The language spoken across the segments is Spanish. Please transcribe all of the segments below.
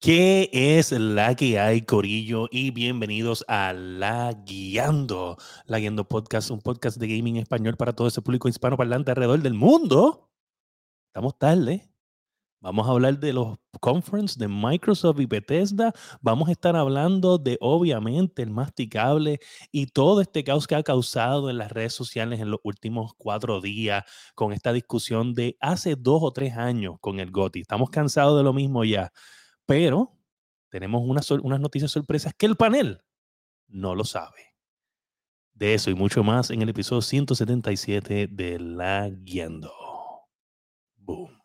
¿Qué es la que hay, Corillo? Y bienvenidos a La Guiando. La Guiando Podcast, un podcast de gaming español para todo ese público hispanoparlante alrededor del mundo. Estamos tarde. Vamos a hablar de los conference de Microsoft y Bethesda. Vamos a estar hablando de, obviamente, el masticable y todo este caos que ha causado en las redes sociales en los últimos cuatro días con esta discusión de hace dos o tres años con el GOTI. Estamos cansados de lo mismo ya. Pero tenemos unas, unas noticias sorpresas que el panel no lo sabe. De eso y mucho más en el episodio 177 de La Guiando. Boom.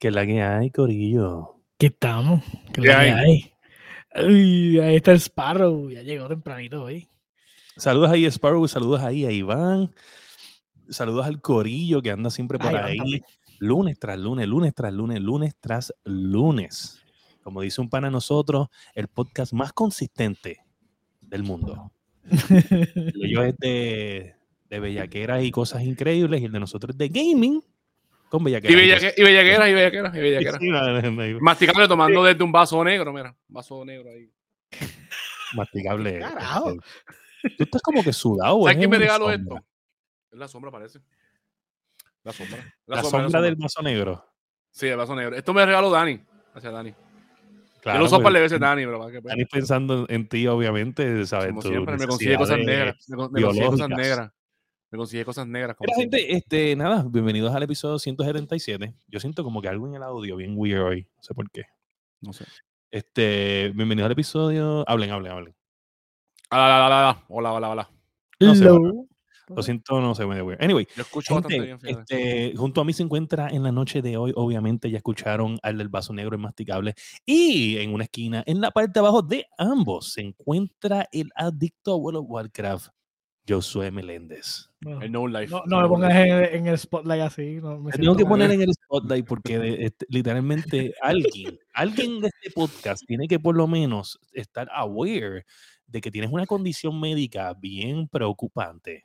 Que la que hay, Corillo. ¿Qué estamos? ¿Qué, ¿Qué la que hay? hay? Uy, ahí está el Sparrow, ya llegó tempranito hoy. Saludos ahí Sparrow, saludos ahí a Iván. Saludos al Corillo que anda siempre por Iván ahí. Lunes tras lunes, lunes tras lunes, lunes tras lunes. Como dice un pana a nosotros, el podcast más consistente del mundo. El es de, de bellaqueras y cosas increíbles y el de nosotros es de gaming con Y, bellaqueras. bellaque- y bellaquera, y bellaquera, y bellaquera. Sí, no, no, no, Masticable tomando desde un vaso negro, mira. Un vaso negro ahí. masticable. Carajo. este. Tú estás como que sudado. ¿Sabes es quién me regaló esto? Es la sombra, parece. La sombra. La, sombra, del vaso negro. Sí, el vaso negro. Esto me regaló Dani. Gracias, Dani. Claro, Yo lo uso porque para le veces Dani, pero que pues, Dani pensando en ti, obviamente, ¿sabes? como siempre, me consigue cosas negras. Me, me consigue cosas negras. Me consigue cosas negras. como Mira, siempre. gente, este, nada, bienvenidos al episodio 177. Yo siento como que algo en el audio bien weird hoy, no sé por qué. No sé. Este, bienvenidos al episodio. Hablen, hablen, hablen. Ah, la, la, la, la. Hola, hola, hola. No sé, Hello. Lo siento, no sé, medio weird. Anyway, Yo escucho bastante gente, bien, fíjate. este, junto a mí se encuentra en la noche de hoy, obviamente ya escucharon al del vaso negro inmasticable. Y en una esquina, en la parte de abajo de ambos, se encuentra el adicto a World of Warcraft, Josué Meléndez. No, El No Life. no, no me pongas en, en el spotlight así. No, me tengo que mal. poner en el spotlight porque de- este, literalmente alguien, alguien de este podcast tiene que por lo menos estar aware de que tienes una condición médica bien preocupante.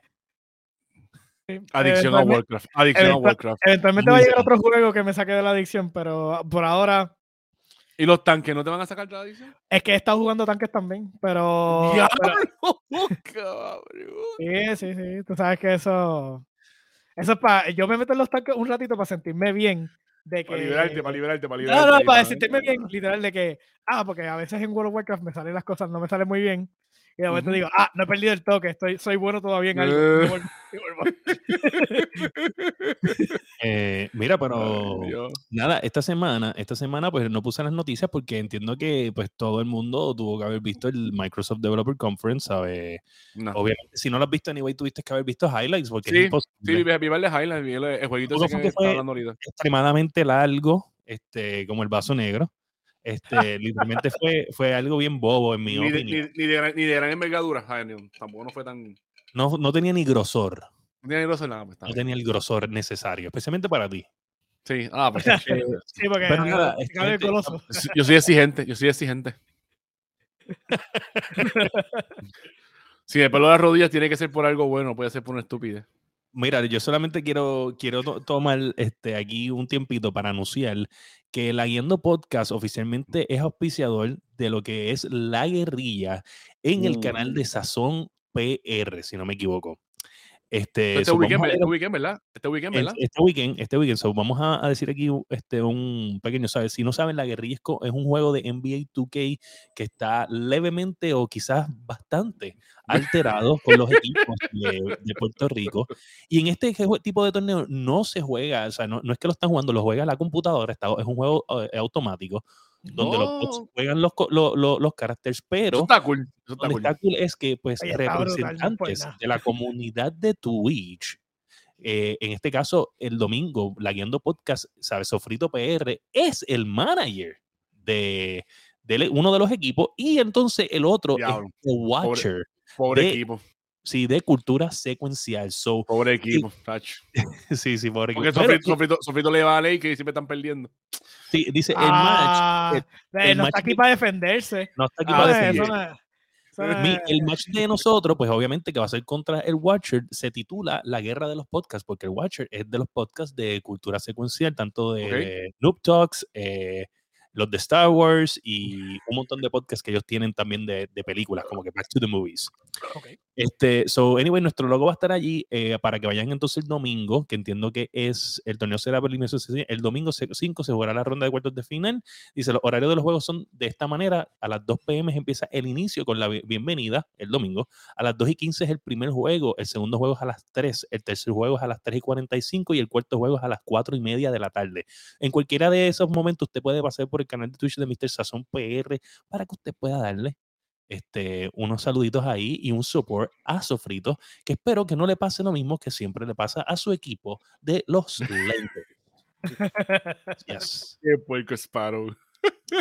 Sí. Adicción a Warcraft. Adicción a Warcraft. Eventualmente va a llegar otro juego que me saque de la adicción, pero por ahora ¿Y los tanques no te van a sacar de la adicción? es que he estado jugando tanques también, pero... pero- ¡Diablo! cabrón! sí, sí, sí. Tú sabes que eso... Eso es para... Yo me meto en los tanques un ratito para sentirme bien. De que... Para liberarte, para liberarte, para liberarte. No, no, ahí, para para- sentirme bien, literal, de que, ah, porque a veces en World of Warcraft me salen las cosas, no me salen muy bien. Y de momento digo, ah, no he perdido el toque, estoy, soy bueno todavía en algo. Eh. Eh, mira, pero nada, esta semana, esta semana pues no puse las noticias porque entiendo que pues todo el mundo tuvo que haber visto el Microsoft Developer Conference, ¿sabes? No. Obviamente, si no lo has visto, anyway, tuviste que haber visto highlights porque Sí, es imposible. Sí, vi, vi el de Highlight, vi el, el jueguito ese que que fue- está hablando ahorita. extremadamente largo, este, como el vaso negro. Este, literalmente fue, fue algo bien bobo, en mi Ni de, opinión. ni, ni de, gran- ni de gran envergadura, tampoco no fue tan... No No, no tenía ni grosor, tenía ni grosor nada, pues, está no tenía el grosor necesario, especialmente para ti. Sí, ah, pues Sí, porque Pero ah, nada, se cabe el este, goloso. yo soy exigente, yo soy exigente. si me pelo las rodillas tiene que ser por algo bueno, no puede ser por una estupidez. Mira, yo solamente quiero, quiero to- tomar este, aquí un tiempito para anunciar que la Guiando Podcast oficialmente es auspiciador de lo que es la guerrilla en el canal de Sazón PR, si no me equivoco. Este, Este so, weekend, ver- este weekend, ¿verdad? Este weekend, ¿verdad? este weekend, este weekend, so, vamos a, a decir aquí este, un pequeño, ¿sabes? Si no saben, la guerrilla es, un juego de NBA 2K que está levemente o quizás bastante alterado con los equipos de, de Puerto Rico. Y en este tipo de torneo no se juega, o sea, no, no es que lo están jugando, lo juega la computadora, está, es un juego eh, automático donde los bots No. juegan los, co- lo- lo- los caracteres, pero Eso está cool. Eso está donde cool. está cool es que pues brutal, representantes de la comunidad de Twitch, eh, en este caso el domingo, la Guiando Podcast, ¿sabes? Sofrito PR es el manager de, de uno de los equipos y entonces el otro Diablo, es The Watcher Pobre de- equipo. Sí, de cultura secuencial. So, Pobre equipo, tacho. sí, sí, pobre Porque equipo. Pero, Sofrito, Sofrito- Sofrito le va a ley que siempre están perdiendo. sí, dice el match Ah, el- eh, el no match está aquí de- para defenderse. no está aquí Ah, para Eh, defender. eso no es- eso no Mi- es- el match de nosotros, pues obviamente que va a ser contra el Watcher, se titula La Guerra de los Podcasts, porque el Watcher es de los podcasts de cultura secuencial, tanto de, Ok. de Noob Talks, eh, los de Star Wars y un montón de podcasts que ellos tienen también de, de películas, como que Back to the Movies. Ok. Este, so, anyway, nuestro logo va a estar allí eh, para que vayan entonces el domingo, que entiendo que es el torneo será. El domingo 5 se jugará la ronda de cuartos de final. Dice, los horarios de los juegos son de esta manera. A las 2 pm empieza el inicio con la bi- bienvenida el domingo. A las 2 y 15 es el primer juego. El segundo juego es a las 3. El tercer juego es a las 3 y 45 y el cuarto juego es a las 4 y media de la tarde. En cualquiera de esos momentos usted puede pasar por el canal de Twitch de Mr. Sazón PR para que usted pueda darle este, unos saluditos ahí y un support a Sofrito, que espero que no le pase lo mismo que siempre le pasa a su equipo de los Lakers. Yes. Qué puerco Sparrow.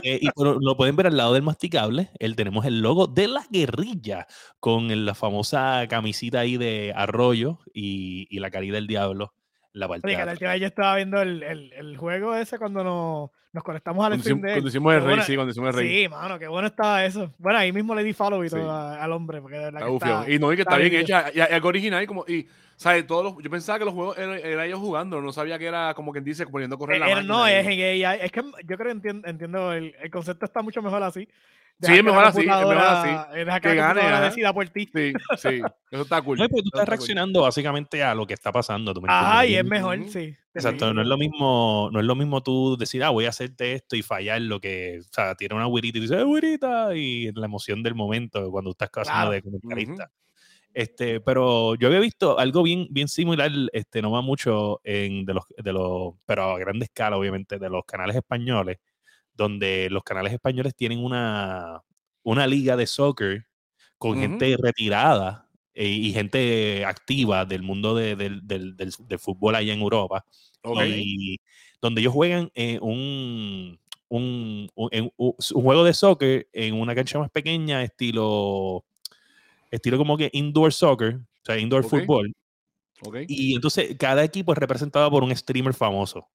Eh, y pero lo pueden ver al lado del masticable. Él tenemos el logo de la guerrilla con el- la famosa camisita ahí de arroyo y, y la carita del diablo. La parte que la última vez yo estaba viendo el, el, el juego ese cuando nos, nos conectamos al Cuando stream de cuando hicimos el rey, sí, cuando hicimos el rey. Sí, mano, qué bueno estaba eso. Bueno, ahí mismo le di follow y todo Sí. a- al hombre, porque de verdad Está que está- Y no, y que está está bien bien hecha. Y, y algo original. Como, y, ¿sabes? Todos los, yo pensaba que los juegos eran, era ellos jugando. No sabía que era como quien dice, poniendo a correr la Eh, eh, máquina. no, y- es. Es que yo creo que entiendo, entiendo el, el concepto está mucho mejor así. Sí, es mejor así, es mejor Deja que, Que la gane, decida por ti. Sí, sí. Eso está cool. No, porque tú Eso estás está cool. reaccionando básicamente a lo que está pasando. ¿tú me Ajá, y entiendes? es mejor, sí. Exacto, no es lo mismo, no es lo mismo tú decir, ah, voy a hacerte esto y fallar lo que, o sea, tiene una güirita y tú dices, ¡eh, güirita! Y la emoción del momento cuando estás haciendo Claro. de comentarista. Este, pero yo había visto algo bien, bien similar, este, no va mucho en de los, de los, pero a grande escala, obviamente, de los canales españoles, donde los canales españoles tienen una, una liga de soccer con gente retirada eh, y gente activa del mundo de- del, del- del- del fútbol allá en Europa y donde ellos juegan eh, un, un, un- juego de soccer en una cancha más pequeña, estilo, estilo como que indoor soccer, o sea, indoor Ok. fútbol. Y entonces cada equipo es representado por un streamer famoso.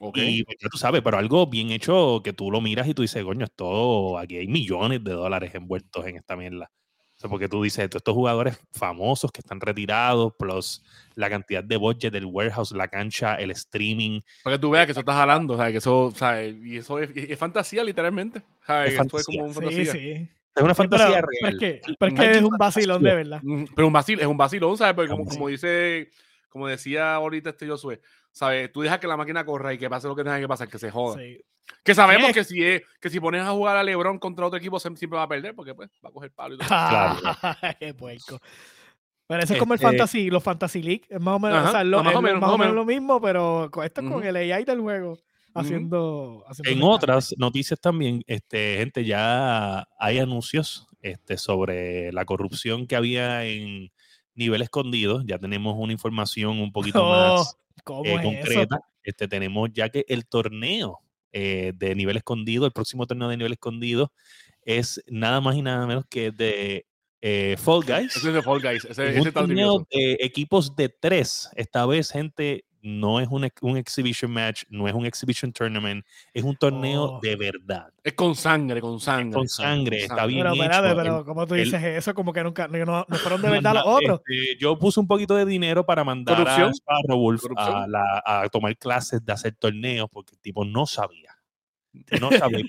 Ok. Y pues, tú sabes, pero algo bien hecho que tú lo miras y tú dices, coño, esto, aquí hay millones de dólares envueltos en esta mierda. O sea, porque tú dices, todos estos jugadores famosos que están retirados, plus la cantidad de budget del warehouse, la cancha, el streaming. Para que tú veas que eso está jalando, ¿sabes? Que eso, ¿sabes? Y eso es, es fantasía, literalmente. ¿sabes? Es Esto es como un Sí, fantasía. sí. Es una Sí, pero- fantasía pero real. es que, Sí, pero es, que es un vacilón de verdad. Mm, Pero un vacil, es un vacilón, ¿sabes? Porque Es como, como dice, como decía ahorita este Josué, ¿sabes? Tú dejas que la máquina corra y que pase lo que tenga que pasar, que se joda. Sí. Que sabemos que si es, que si pones a jugar a LeBron contra otro equipo siempre va a perder, porque pues va a coger palo y todo. Claro. Qué puerco. Pero eso es como el Este- Fantasy, los Fantasy League. Es más o menos, Ajá, o sea, lo, más o es menos, más o lo mismo, pero con esto es con Ujú. el AI del juego haciendo. haciendo En otras noticias también, este, gente, ya hay anuncios este, sobre la corrupción que había en nivel escondido. Ya tenemos una información un poquito Oh, más ¿Cómo eh, es concreta. Este, tenemos ya que el torneo eh, de nivel escondido, el próximo torneo de nivel escondido, es nada más y nada menos que de eh, Fall Guys. Ese es de Fall Guys, ese, Es ese un torneo de equipos de tres. Esta vez, gente, no es un, un exhibition match, no es un exhibition tournament, es un torneo Oh. de verdad. Es con sangre, con sangre. con sangre, está bien Pero hecho, pero como tú el- dices eso, como que nunca, no, no fueron de verdad los otros. este, yo puse un poquito de dinero para mandar a a, la- a tomar clases de hacer torneos porque el tipo no sabía. No sabía.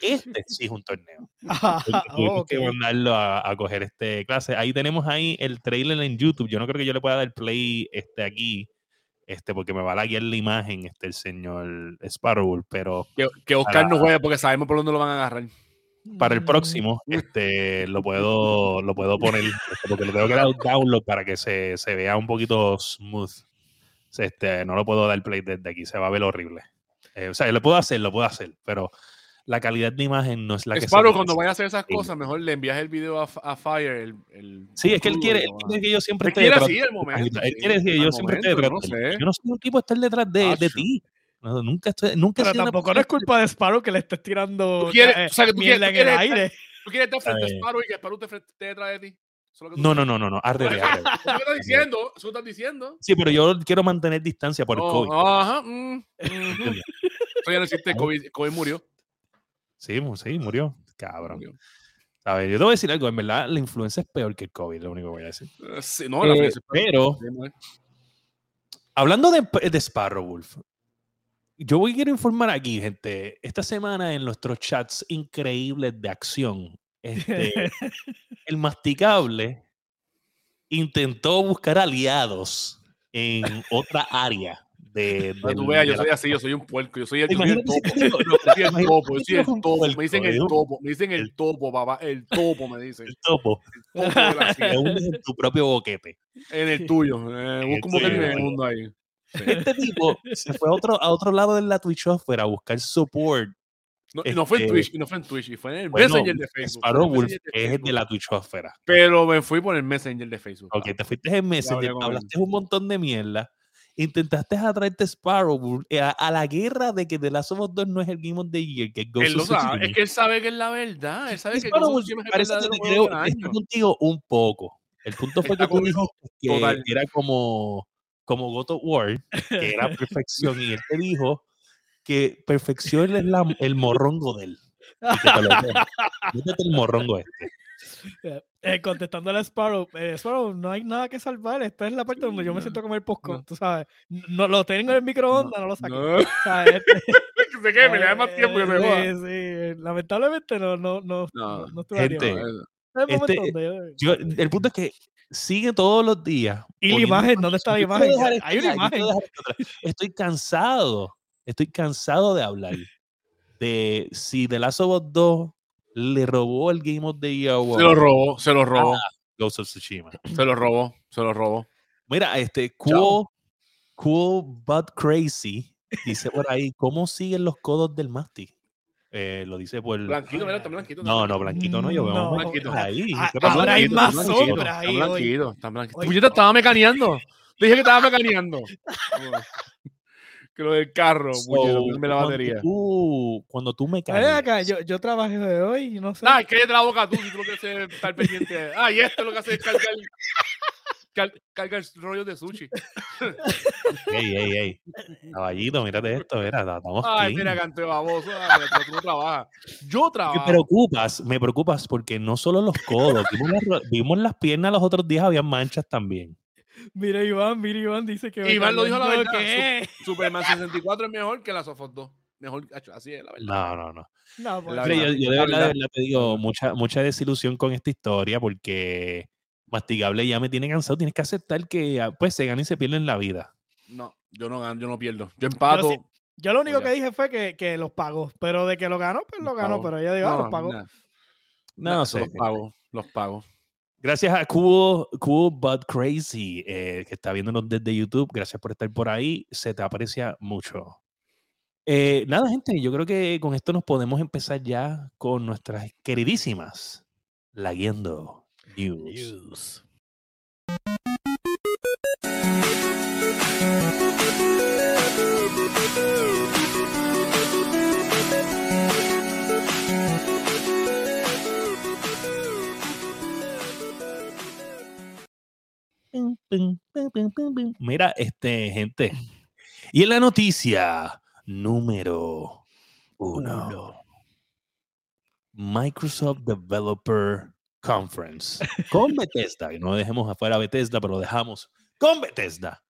Este sí es un torneo. Tuve- tuvimos que mandarlo a, a coger este clase. Ahí tenemos ahí el trailer en YouTube. Yo no creo que yo le pueda dar play este aquí, este, porque me va a laguear la imagen, este, el señor Sparrow, pero Que, que Oscar no juegue porque sabemos por dónde lo van a agarrar. para el Mm, próximo, este, lo puedo, lo puedo poner, este, porque lo tengo que dar un download para que se, se vea un poquito smooth. Este, no lo puedo dar play desde aquí, se va a ver horrible. Eh, o sea, lo puedo hacer, lo puedo hacer, pero la calidad de imagen no es la que se Sparrow, cuando vaya a hacer esas cosas, mejor le envías el video a, a Fire. El, el Sí, es que él quiere, él quiere que yo siempre Él esté quiere detrás de el momento, Él quiere que yo siempre esté detrás no sé. Yo no soy un tipo de estar detrás de, de ti. No, nunca estoy, nunca Pero tampoco no es culpa de Sparrow que le estés tirando Tú quieres- eh, o sea, que tú quieres- en tú el quieres- aire. Tú quieres estar frente Eh. a Sparrow y que Sparrow te, esté detrás de ti. Es que No, no, no, no, no. Revés. Eso es que estás diciendo. Eso es que estás diciendo. Sí, pero yo quiero mantener distancia por el Oh, COVID. Ajá. mm, ujú. Eso ya no existe. COVID, COVID murió. Sí, sí, murió. Cabrón. Murió. A ver, yo te voy a decir algo. En verdad, la influenza es peor que el COVID, lo único que voy a decir. Eh, sí, no, la Eh, felicidad- pero, Sí, mujer. hablando de, de Sparrow Wolf, yo voy quiero informar aquí, gente. Esta semana en nuestros chats increíbles de acción, este, el masticable intentó buscar aliados en otra área de. Que tú veas, yo soy así, yo soy un puerco, yo soy el, el topo. no, el topo, yo soy el me dicen el topo, me dicen el topo, papá, el topo me dicen. el topo, El te hundes en tu propio boquete. En el tuyo, eh, busco un boquete y me Sí. hundo ahí. Este tipo se fue a otro, a otro lado de la Twitchosfera a buscar support. No, y no fue en Este, Twitch, y no fue en Twitch, y fue en el Bueno, Messenger de Facebook. en Sparrow el es el de la Twitchosfera. Pero me fui por el Messenger de Facebook. Ok, te fuiste en Messenger, hablaste un montón de mierda. Intentaste atraerte Sparrow eh, a, a la guerra de que The Last of Us 2 no es el Game of the Year, que es Ghost Él lo sabe, es que él sabe que es la verdad. Él sabe que Sparrow Ghost el parece que te creo, está contigo un poco. El punto fue que tú dijiste que total. era como, como God of War, que era perfección, y él te dijo que perfección es la- el morrongo de él. Y que te el morrongo este. Eh, contestándole a Sparrow, eh, Sparrow, no hay nada que salvar. Esta es la parte donde yo me No, siento a comer popcorn, no. tú sabes. No, lo tengo en el microondas, no, lo saqué. No, ¿sabes? Este, que se queme, le da más tiempo que se eh, sí, sí, lamentablemente no, no, no, No, no, no estuve gente. No, este, donde yo- el punto es que sigue todos los días. Y la imagen, ¿dónde está la imagen? Hay una imagen. Estoy cansado. Estoy cansado de hablar de si The Last of Us 2 le robó el Game of the Year Se lo robó, se lo robó, a Ghost of Tsushima. se lo robó, se lo robó. Mira, este Chao. cool, cool but crazy dice por ahí, ¿cómo siguen los codos del Masti? Eh, lo dice por... Blanquito, mira, está blanquito. No, no, blanquito no, yo veo No, blanquito ahí. ah, ahora hay más blanquito. sombra. Está ahí hoy. blanquito, está blanquito. Puñeta, estaba mecaneando. Dije que estaba mecaneando. que lo del carro, So, ponme la cuando batería. Tú, cuando tú me caes, acá, yo, yo trabajé de hoy, no sé. Ay, cállate la boca tú, si tú lo que haces es estar pendiente. Ay, esto lo que hace es cargar, car- cargar rollos de sushi. ey, ey, ey, caballito, mírate esto, mira, estamos Ay, clean. mira, canto de baboso. Pero tú no trabajas. Yo Me trabajo. preocupas, me preocupas porque no solo los codos, vimos las, vimos las piernas los otros días, había manchas también. Mira Iván, mira Iván dice que... Iván lo dijo la verdad, ¿qué? Superman 64 es mejor que las of Us 2. Mejor, así es la verdad. No, no, no. No, pues, La yo, verdad, yo de la verdad, de verdad. te digo, mucha, mucha desilusión con esta historia porque Mastigable ya me tiene cansado. Tienes que aceptar que ah, pues se gana y se pierde en la vida. No, yo no gano, yo no pierdo. Yo empato. sí- Yo lo único Oiga. que dije fue que, que los pagó, pero de que lo ganó, pues lo ganó, pero ella dijo, ah, No, los pagó. No, nah, sé. Los pago, los pago. Gracias a Cool, cool But Crazy, eh, que está viéndonos desde YouTube. Gracias por estar por ahí. Se te aprecia mucho. Eh, nada, gente, yo creo que con esto nos podemos empezar ya con nuestras queridísimas Laguiendo News. Mira, este, gente. Y en la noticia número uno. Microsoft Developer Conference con Bethesda. Y no dejemos afuera a Bethesda, pero lo dejamos con Bethesda.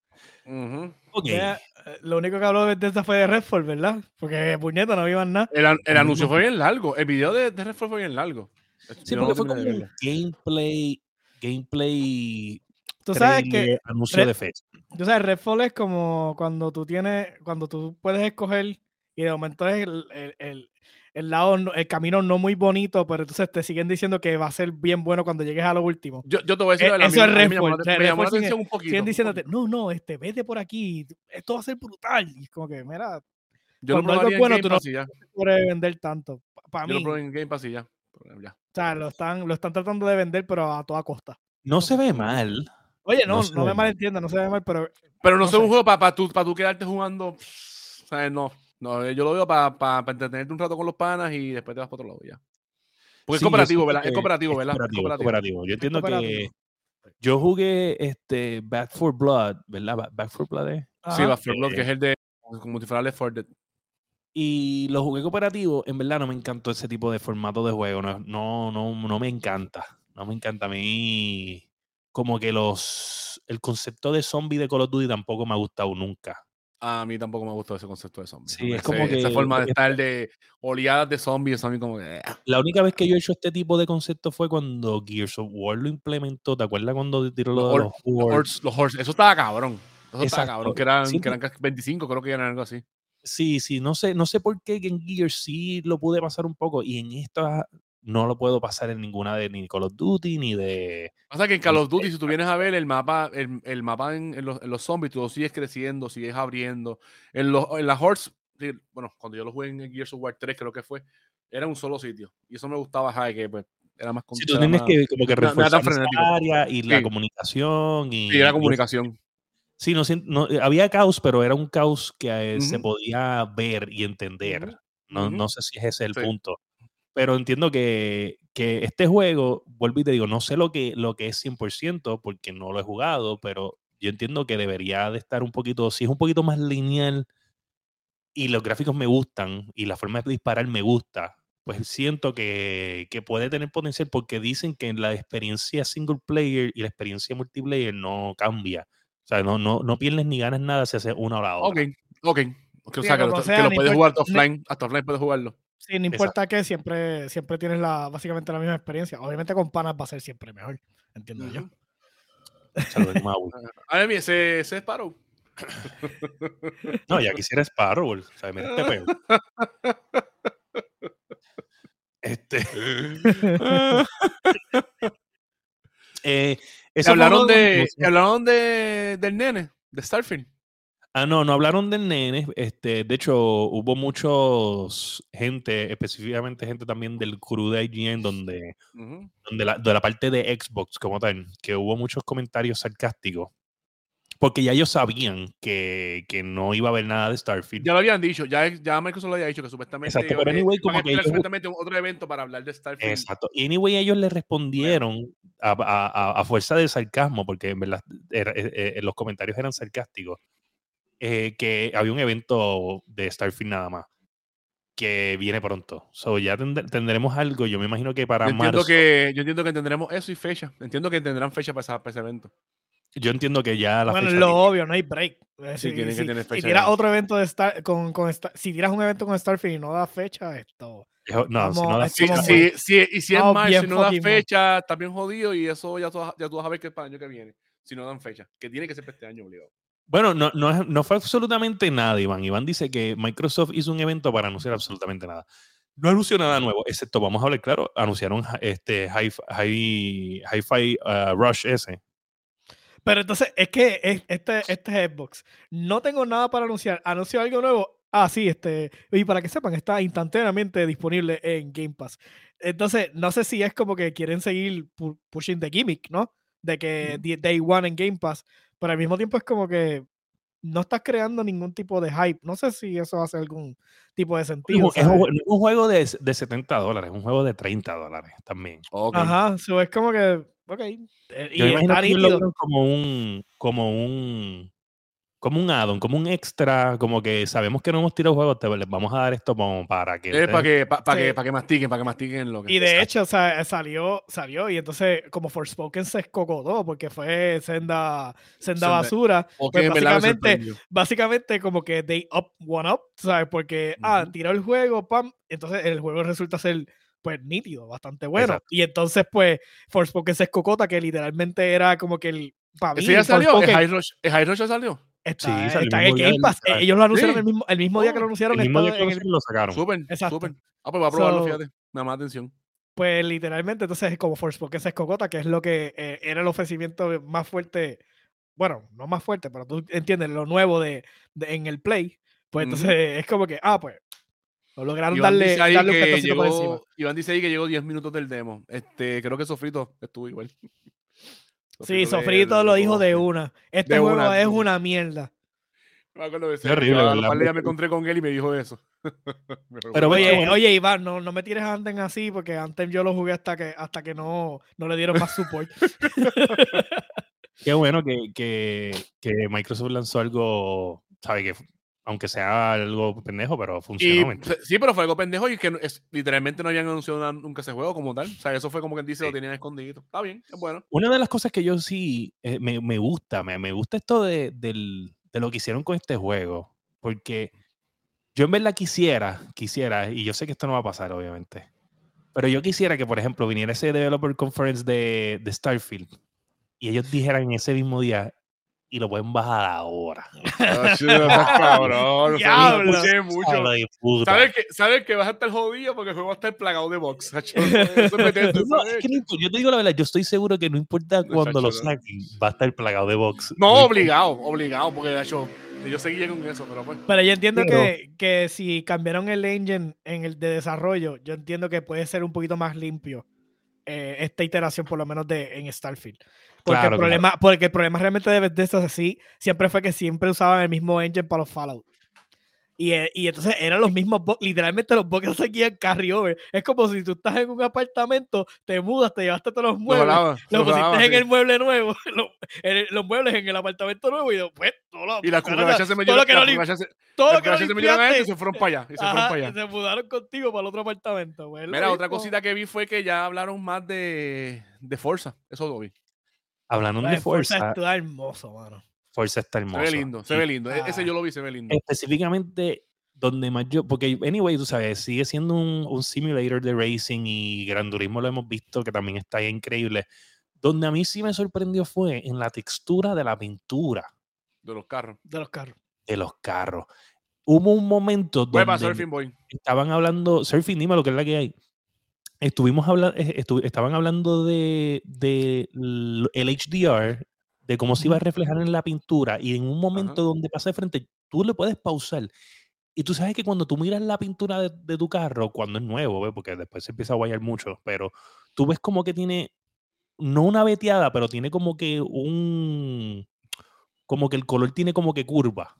Ya, eh, lo único que habló de esta fue de Redfall, ¿verdad? Porque puñeta no iban nada. el, anuncio fue bien largo. El video de, de Redfall fue bien largo. Sí, Yo no porque fue como un gameplay, gameplay, Tú sabes que, anuncio Red- de fecha. tú sabes, Redfall es como cuando tú tienes, cuando tú puedes escoger y de momento es el, el, el- el lado, el camino no muy bonito, pero entonces te siguen diciendo que va a ser bien bueno cuando llegues a lo último. Yo, yo te voy a decir, Eh, la a eso es a mí me llamó la- Redfall, o sea, me llamó la atención un poquito. Siguen diciéndote, poquito. no, no, este, vete por aquí, esto va a ser brutal. Y es como que, mira, Yo lo cuando algo probaría es en bueno, Game tú no- Pass y ya. puede vender tanto. Para Yo mí, lo probé en Game Pass y ya. Ya. o sea, lo están, lo están tratando de vender, pero a toda costa. No se ve mal. Oye, No no, se no, ve me mal. malentienda, no se ve mal, pero Pero no, No sé un sé. juego para tú, pa tú quedarte jugando. ¿sabes? No. No, yo lo veo para entretenerte un rato con los panas y después te vas para otro lado ya. Porque Sí, es cooperativo, ¿verdad? Es cooperativo, es ¿verdad? Es cooperativo, cooperativo. cooperativo. Yo entiendo que cooperativo. yo jugué este Back for Blood, ¿verdad? Ba- Back for Blood es. Sí. Back 4 Blood, que Eh, es el de como si fuera Left 4 Dead. Y lo jugué cooperativo, en verdad no me encantó ese tipo de formato de juego, no, no, no, no me encanta, no me encanta a mí, como que los, el concepto de zombie de Call of Duty tampoco me ha gustado nunca. A mí tampoco me gustó ese concepto de zombies. Sí, es Ese- como Esa que- forma de estar de oleadas de zombies, a mí como que... ah. La única vez que yo he hecho este tipo de concepto fue cuando Gears of War lo implementó, ¿te acuerdas cuando tiró lo Los de los horse- los horse, eso estaba cabrón. Eso estaba cabrón, que eran, Siento- que eran casi 25, creo que eran algo así. Sí, sí, no sé, no sé por qué en Gears sí lo pude pasar un poco y en esta no lo puedo pasar en ninguna de ni Call of Duty ni de... Pasa que en Call of Duty, si tú vienes a ver el mapa, el, el mapa en, en los, en los zombies, tú lo sigues creciendo, sigues abriendo. En, los, en la Horse, bueno, cuando yo lo jugué en Gears of War 3, creo que fue, era un solo sitio. Y eso me gustaba, Jai, que pues, era más... Si tú tienes más- que como que reforzar frenético. área y la comunicación y... Sí, era comunicación. Sí, no, no, eh, había caos, pero era un caos que eh, se podía ver y entender. No, no sé si ese es el Sí. punto. Pero entiendo que, que este juego, vuelvo y te digo, no sé lo que, lo que es 100% porque no lo he jugado, pero yo entiendo que debería de estar un poquito, si es un poquito más lineal y los gráficos me gustan y la forma de disparar me gusta, pues siento que, que puede tener potencial porque dicen que la experiencia single player y la experiencia multiplayer no cambia. O sea, no, no, no pierdes ni ganas nada si haces una o la otra. Ok, ok. O Sí, sea, que, lo, sea, que lo ni puedes jugar offline. Hasta offline puedes jugarlo. Sí, no importa qué, siempre, siempre tienes la, básicamente la misma experiencia. Obviamente con panas va a ser siempre mejor, entiendo yo. Saludos, Mau. A ver, ese, ese es Sparrow. No, ya quisiera Sparrow, o sea, me este peo. Este. eh, hablaron, de de, hablaron de, del nene, de Starfield. Ah, no, no hablaron del nene. Este, de hecho, hubo muchos gente, específicamente gente también del crew de IGN, donde, Ujú. donde la, de la parte de Xbox como tal, que hubo muchos comentarios sarcásticos. Porque ya ellos sabían que, que no iba a haber nada de Starfield. Ya lo habían dicho, ya, ya Microsoft lo había dicho que supuestamente. Exacto, pero anyway, como que ellos- supuestamente otro evento para hablar de Starfield. Exacto. Y anyway, ellos le respondieron a, a- a- a fuerza de sarcasmo, porque en verdad era- eh, eh, los comentarios eran sarcásticos, eh, que había un evento de Starfield nada más que viene pronto. So, ya tend- tendremos algo, yo me imagino que para Yo entiendo, marzo. que, yo entiendo que tendremos eso y fecha. Entiendo que tendrán fecha para, ese evento. Yo entiendo que ya la bueno, es lo tiene- obvio, no hay break. Eh, Sí, si, tienen que si- tener si fecha tiras ya. otro evento de Star, con, con Star- si tiras un evento con Starfield y no da fecha, esto. No, si no da fecha, sí, sí, y si es bien y no da fecha, está bien jodido y eso ya tú, vas- ya tú vas a ver que es para el año que viene. Si no dan fecha, que tiene que ser para este año obligado. Bueno, no, no, no fue absolutamente nada, Iván. Iván dice que Microsoft hizo un evento para anunciar absolutamente nada. No anunció nada nuevo, excepto, vamos a hablar claro, anunciaron este Hi-Fi hi, Hi-Fi, uh, Rush ese. Pero entonces, es que es- este, este es Xbox. No tengo nada para anunciar. Anuncio algo nuevo. Ah, sí, este. Y para que sepan, está instantáneamente disponible en Game Pass. Entonces, no sé si es como que quieren seguir pu- pushing the gimmick, ¿no? De que Day One en Game Pass. Pero al mismo tiempo es como que no estás creando ningún tipo de hype. No sé si eso hace algún tipo de sentido. es un es un juego de, de 70 dólares, es un juego de 30 dólares también. Ajá, so es como que. Ok. eh, Y Yo imagino está que lo como un, como un, como un add-on, como un extra, como que sabemos que no hemos tirado juegos, te les vamos a dar esto como para que. Es para que, pa- pa' Sí. que, pa' que mastiquen, para que mastiquen lo que. Y de hecho, o sea, salió, salió, y entonces, como Forspoken se escocotó, porque fue senda, senda basura. O pues básicamente, básicamente, como que they up, one up, ¿sabes? Porque, ah, Ujú. tiró el juego, pam, entonces el juego resulta ser, pues, nítido, bastante bueno. Exacto. Y entonces, pues, Forspoken se escocota, que literalmente era como que el. Para mí, ¿Ese ya salió? ¿El Forspoken High Rush, High Rush ya salió? Está, Sí, está en el Game del- Pass. ah, Ellos lo anunciaron sí. el mismo, el mismo día que lo Oh, anunciaron. el mismo día que en el- nosotros lo sacaron. Súper, súper. Ah, pues voy a probarlo, So- fíjate. Me llama la atención. Pues literalmente, entonces es como Forspoken se escocota, que es lo que eh, era el ofrecimiento más fuerte, bueno, no más fuerte, pero tú entiendes, lo nuevo de, de- en el Play. Pues entonces es como que, ah, pues, lo lograron Iván darle, dice ahí darle un que cantacito por encima. llegó, Iván dice ahí que llegó 10 minutos del demo. Este, creo que Sofrito estuvo igual. Sí, le- Sofrito lo dijo de una. Este De juego una, es una mierda. Me acuerdo de ese. Qué horrible, Yo a los ¿verdad? par de días me encontré con él y me dijo eso. Pero. Oye, Oye, Iván, no, no me tires a Anthem así porque Anthem yo lo jugué hasta que, hasta que no, no le dieron más support. Qué bueno que, que, que Microsoft lanzó algo, sabe que aunque sea algo pendejo, pero Y, funcionó. ¿me entiendes? sí, pero fue algo pendejo y que es, literalmente no habían anunciado nunca ese juego como tal. O sea, eso fue como quien dice, lo Sí. tenían escondido. Está bien, es bueno. Una de las cosas que yo sí eh, me, me gusta, me, me gusta esto de, del- de lo que hicieron con este juego, porque yo en verdad quisiera, quisiera, y yo sé que esto no va a pasar, obviamente, pero yo quisiera que, por ejemplo, viniera ese Developer Conference de, de Starfield y ellos dijeran ese mismo día y lo pueden bajar ahora. Ah, sí, no seas cabrón. ¿Sabes que, ¿Sabes que vas a estar jodido porque el juego va a estar plagado de box? Yo te digo la verdad, yo estoy seguro que no importa No, cuando lo saquen, va a estar plagado de box. No, obligado, obligado, porque de hecho, yo seguía con eso, pero pues. Pero yo entiendo Pero- que, que si cambiaron el engine en el de desarrollo, yo entiendo que puede ser un poquito más limpio eh, esta iteración, por lo menos de en Starfield. Porque, Claro, el problema, porque el problema realmente de Bethesda así siempre fue que siempre usaban el mismo engine para los Fallout. Y, eh, y entonces eran los mismos bugs, literalmente los bugs se seguían carry over. Es como si tú estás en un apartamento, te mudas, te llevaste todos los Lo muebles, jalaba, lo lo pusiste jalaba, en sí. el mueble nuevo, lo- en el- los muebles en el apartamento nuevo y después todo lo, Y las cucarachas se me todo lo que no las lim- cucarachas se- todo lo que no limpiaste, se fueron para allá. Y se fueron ajá, para allá. se mudaron contigo para el otro apartamento. pues, Mira, otra cosita que vi fue que ya hablaron más de, de Forza. Eso lo vi. Hablando de Forza fuerza, está hermoso, mano. Fuerza está Se hermoso. ve lindo, se ve lindo. E- Ese Ah. yo lo vi, se ve lindo. Específicamente donde más yo, porque anyway, tú sabes, sigue siendo un, un simulator de racing y Gran Turismo lo hemos visto que también está ahí increíble. Donde a mí sí me sorprendió fue en la textura de la pintura De los carros. De los carros. de los carros. Hubo un momento donde Surfing Boy. estaban hablando, Surfing, dime lo que es la que hay. Estuvimos hablando, estaban hablando de, de el HDR, de cómo se iba a reflejar en la pintura, y en un momento donde pasa de frente, tú le puedes pausar. Y tú sabes que cuando tú miras la pintura de, de tu carro, cuando es nuevo, ¿ves? porque después se empieza a guayar mucho, pero tú ves como que tiene, no una veteada, pero tiene como que un, como que el color tiene como que curva.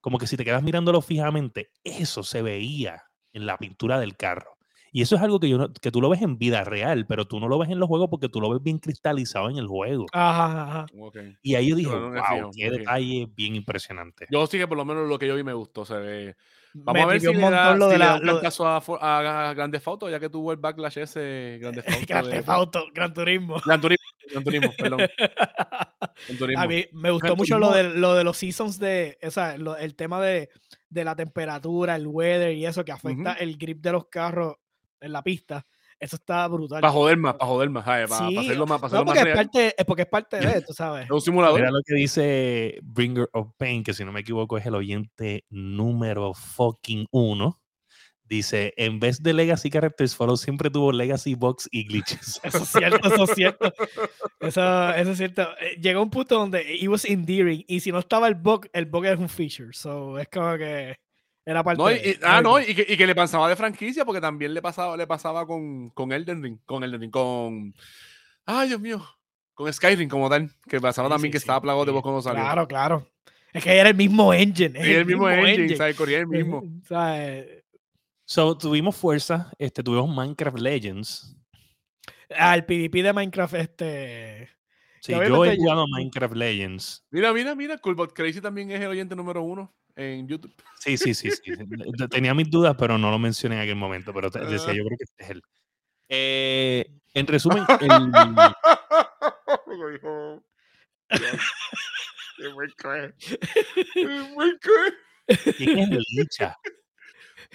Como que si te quedas mirándolo fijamente, eso se veía en la pintura del carro. Y eso es algo que, yo no- que tú lo ves en vida real, pero tú no lo ves en los juegos porque tú lo ves bien cristalizado en el juego. Ajá, ajá. Ok. Y ahí yo dije, no wow, qué ok. detalle bien impresionante. Yo sí que por lo menos lo que yo vi me gustó. Se ve. Vamos Me a ver si le da, lo si de le da la. un lo cantazo a, a, a Grande Auto, ya que tuvo el backlash ese Grande Auto. Grand de- Gran Turismo. Gran Turismo, Gran Turismo, perdón. Gran Turismo. A mí me gustó Gran mucho lo de, lo de los seasons de, o sea, lo- el tema de, de la temperatura, el weather y eso que afecta Ujú. el grip de los carros en la pista. Eso está brutal. Para joder más, para joder más. Para, Sí, hacerlo más, para no, hacerlo más porque es real. parte, es porque es parte de, tú sabes. Es un simulador. Mira lo que dice Bringer of Pain, que si no me equivoco es el oyente número fucking uno. Dice, en vez de Legacy Characters, Follow siempre tuvo Legacy Box y glitches. Eso es cierto, eso es cierto. Eso, eso es cierto. Eh, Llegó un punto donde it was endearing y si no estaba el bug, el bug es un feature. So es como que era parte No, y, de- ah, no, y que, y que le pasaba de franquicia, porque también le pasaba, le pasaba con, con Elden Ring, con Elden Ring, con. Ay, Dios mío. Con Skyrim como tal, que pasaba Sí, también sí, que sí, estaba plagado de vos cuando salió. Claro, claro. Es que era el mismo engine. es Sí, el mismo engine, ¿sabes? Corría el mismo. O sea, eh, So, tuvimos fuerza, este, tuvimos Minecraft Legends. ah, el PvP de Minecraft, este. Sí, yo he jugado Minecraft Legends. Mira, mira, mira, Coolbot Crazy también es el oyente número uno en YouTube. Sí, sí, sí, sí. Te- Tenía mis dudas, pero no lo mencioné en aquel momento. Pero te- decía, Ah. yo creo que este es él. Eh, en resumen, el,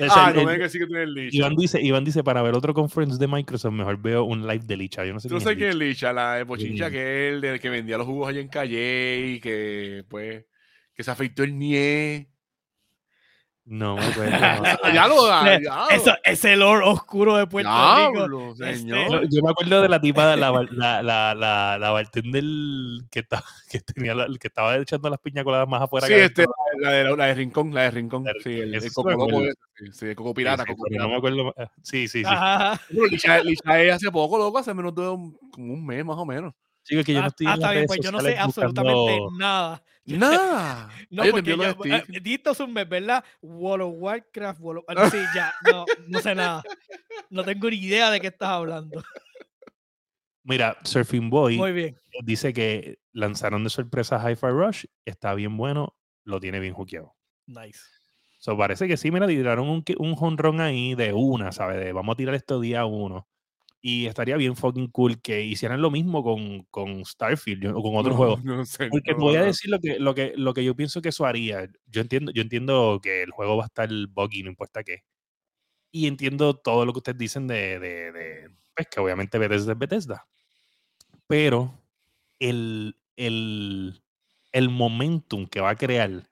Ah, no el- que sí que tiene el Licha. Iván dice, Iván dice, para ver otro conference de Microsoft, mejor veo un live de Licha. Yo no sé Tú quién es quién es Licha. La de Bochincha, Mm. que es el que vendía los jugos allá en Calle y que, pues, que se afeitó el nie. No, me acuerdo, no. ya lo da, Eh, ya. Eso, ese lore oscuro de Puerto Rico. Diablo, este, señor. Yo, yo me acuerdo de la tipa, la, la, la, la, la bartender que, estaba, que, tenía la- que estaba echando las piña coladas más afuera. Sí, que este, la de, la de Rincón, la de Rincón. La de Sí, el, Rincón, el sí Coco Loco sí, el Coco Pirata. sí, Coco pero no Pirata. me acuerdo. ah, Sí, sí, sí. Bueno, Licha, Licha es hace poco, loco, hace menos de un, como un mes más o menos. Es que yo no Ah, estoy ah, en está bien, pues yo no sé absolutamente nada. Nada. No, Ah, yo te porque yo, eh, Dito es un mes, ¿verdad? World of Warcraft, World of... ah, Sí, ya, no, no sé nada. No tengo ni idea de qué estás hablando. Mira, Surfing Boy Muy bien. dice que lanzaron de sorpresa Hi-Fi Rush, está bien bueno, lo tiene bien juqueado. Nice. So, parece que sí, mira, tiraron un, un honrón ahí de una, ¿sabes? De vamos a tirar esto día uno. Y estaría bien fucking cool que hicieran lo mismo con, con Starfield o con otro No, juego. No sé. Porque no, voy a decir lo que, lo, que, lo que yo pienso que eso haría. Yo entiendo, yo entiendo que el juego va a estar buggy, no importa qué. Y entiendo todo lo que ustedes dicen de, de, de, pues, que obviamente Bethesda es Bethesda. Pero el, el, el momentum que va a crear,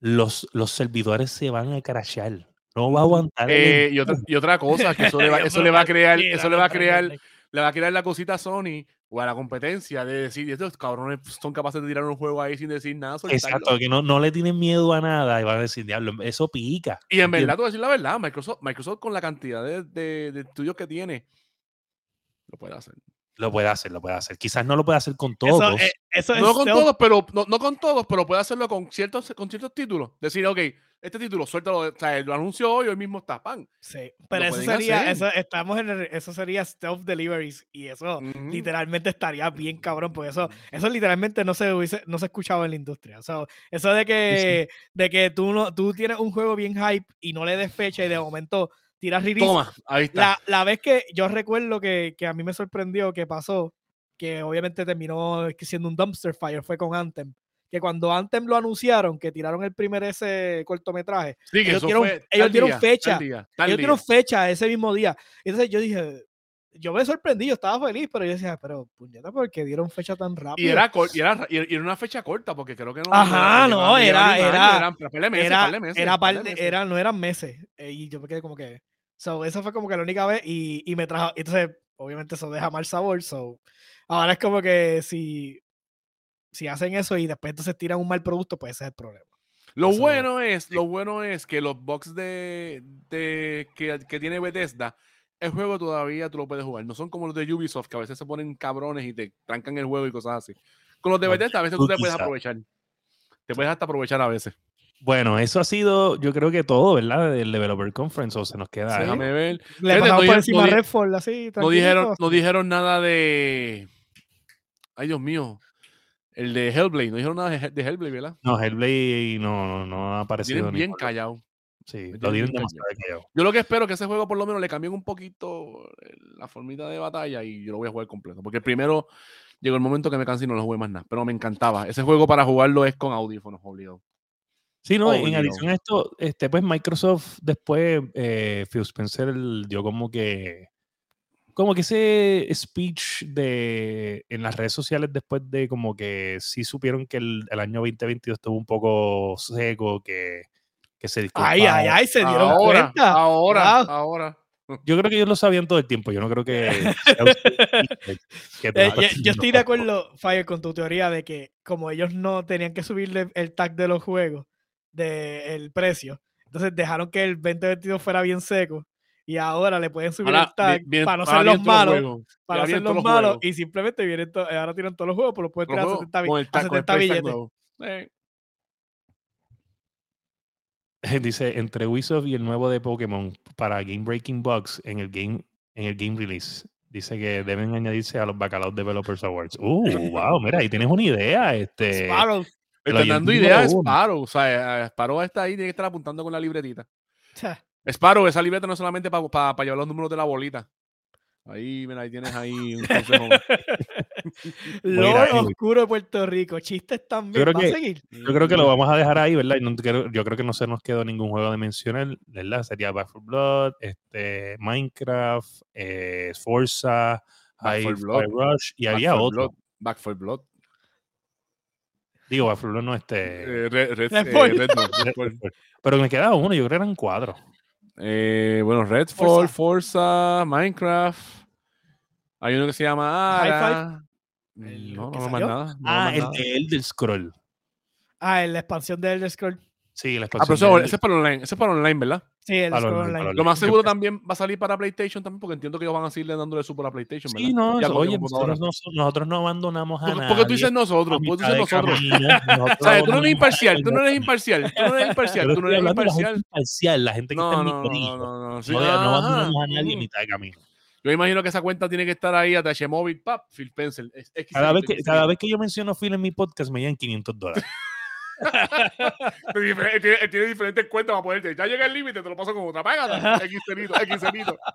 los, los servidores se van a crashar. No va a aguantar. el Eh, y, otra, y otra cosa, que eso le va, eso le va a crear, eso le va a crear, le va a crear la cosita a Sony o a la competencia de decir, estos cabrones son capaces de tirar un juego ahí sin decir nada. soltarlo". Exacto, que no, no le tienen miedo a nada y van a decir, diablo, eso pica. Y en verdad, te voy a decir la verdad, Microsoft, Microsoft con la cantidad de, de, de estudios que tiene, lo puede hacer. Lo puede hacer, lo puede hacer. Quizás no lo puede hacer con todos. Eso, eh, eso es No con todos, pero no, no con todos, pero puede hacerlo con ciertos, con ciertos títulos. Decir, ok, este título, suéltalo, o sea, lo anunció hoy, hoy mismo está pan. Sí, pero eso sería, eso, estamos en el- eso sería stealth deliveries y eso literalmente estaría bien cabrón, porque eso, eso literalmente no se hubiese, no se escuchaba en la industria. O sea, eso de que, de que tú no, tú tienes un juego bien hype y no le des fecha y de momento tiras release. Toma, ahí está. La, la vez que yo recuerdo que, que a mí me sorprendió que pasó, que obviamente terminó siendo un dumpster fire, fue con Anthem. Que cuando Anthem lo anunciaron, que tiraron el primer ese cortometraje, Sí, ellos dieron- ellos tal dieron día, fecha, tal día, tal ellos dieron fecha ese mismo día. Entonces yo dije, yo me sorprendí, yo estaba feliz, pero yo decía, pero puñeta, ¿por qué dieron fecha tan rápido? Y era, y, era, y era una fecha corta, porque creo que no. Ajá, no, era- era- era, no eran meses. eh, y yo me quedé como que. So, esa fue como que la única vez y, y me trajo. Entonces, obviamente, eso deja mal sabor. So, ahora es como que si, si hacen eso y después entonces tiran un mal producto, pues ese es el problema. Lo Eso- bueno es, lo bueno es que los box de, de que, que tiene Bethesda, el juego todavía tú lo puedes jugar. No son como los de Ubisoft, que a veces se ponen cabrones y te trancan el juego y cosas así. Con los de Bethesda, a veces tú te puedes aprovechar. Te puedes hasta aprovechar a veces. Bueno, eso ha sido, yo creo que todo, ¿verdad? Del Developer Conference, o se nos queda. Sí. Déjame ver. Le Fíjate, no por dijeron- encima no Redfall así. No dijeron, no dijeron nada de. Ay, Dios mío. El de Hellblade. No dijeron nada de, Hell- de Hellblade, ¿verdad? No, Hellblade no, no, no ha aparecido. Tienen ni bien por- callado. Sí, lo bien demasiado callado. Yo lo que espero es que ese juego por lo menos le cambien un poquito eh, la formita de batalla y yo lo voy a jugar completo. Porque primero llegó el momento que me cansé y no lo jugué más nada. Pero me encantaba. Ese juego para jugarlo es con audífonos obligado. Sí, no, en Obvio. adición a esto, este, pues Microsoft después, eh, Phil Spencer dio como que, como que ese speech de, en las redes sociales después de como que sí supieron que el, el año 2022 estuvo un poco seco, que, que se Ay, disculparon. ay, ay, se dieron Ahora, cuenta. ahora, Wow. ahora. Yo creo que ellos lo sabían todo el tiempo, yo no creo que... que Eh, yo, estoy de acuerdo, Fire, con tu teoría de que como ellos no tenían que subirle el tag de los juegos, del precio, entonces dejaron que el 2022 fuera bien seco y ahora le pueden subir Ahora, el tag bien- para no ser los malos, para no ser los malos juegos. y simplemente vienen ahora tienen todos los juegos, pero los pueden tirar a juegos 70, bi- con el a tag- con el 70 price tag billetes. Eh, Dice, entre Ubisoft y el nuevo de Pokémon para Game Breaking Bugs en el game, en el game release. Dice que deben añadirse a los Bacalao Developers Awards. Uh, wow, mira, ahí tienes una idea. Este, Sparrow. Están dando ideas a. Sparrow. O sea, eh, Sparrow está ahí, tiene que estar apuntando con la libretita. Sparrow, esa libreta no es solamente para llevar los números de la bolita. Ahí, mira, ahí tienes ahí un consejo. Lord anyway. Oscuro de Puerto Rico. Chistes también. creo ¿Va que- a seguir? yo creo que lo vamos a dejar ahí, ¿verdad? No creo- yo creo que no se nos quedó ningún juego de mencionar, ¿verdad? Sería Back 4 Blood, este, Minecraft, eh, Forza, Back 4 Hi-Fi Blood. Rush, y Back había 4 otro. Blood, Back 4 Blood. Digo, Back 4 Blood no este. Eh, Red, Red, eh. Pero me quedaba uno, yo creo que eran cuatro. Eh, bueno, Redfall, Forza. Forza, Minecraft. Hay uno que se llama High Ara. El No, no, no más nada. no Ah, más el nada. de Elder Scroll. Ah, en la expansión de Elder Scroll. Sí, la Ah, pero expansión eso, del- ese es para online, ese es para online, ¿verdad? Sí, el Para Online. para Lo más seguro también va a salir para PlayStation también, porque entiendo que ellos van a seguirle dándole su para PlayStation, ¿verdad? Sí, no, eso- oye, nosotros no, nosotros no abandonamos a ¿Por, nadie. por qué tú dices nosotros? ¿Por qué tú dices nosotros? camino, nosotros ¿Sabes? Tú no eres imparcial, tú no eres imparcial, tú no eres imparcial, tú no eres de la gente imparcial. imparcial, la gente que está No, en mi no, no, no, no, sí, No, no ajá, abandonamos a nadie a ujú. mitad de camino. Yo imagino que esa cuenta tiene que estar ahí, ATH Móvil, pap, Phil Pencil. es- es Cada vez, que, cada vez que yo menciono Phil en mi podcast me llegan 500 dólares. Tiene, tiene- tiene diferentes cuentas para ponerte. Ya llega el límite, te lo paso con otra. Págata. X cenito, X cenito.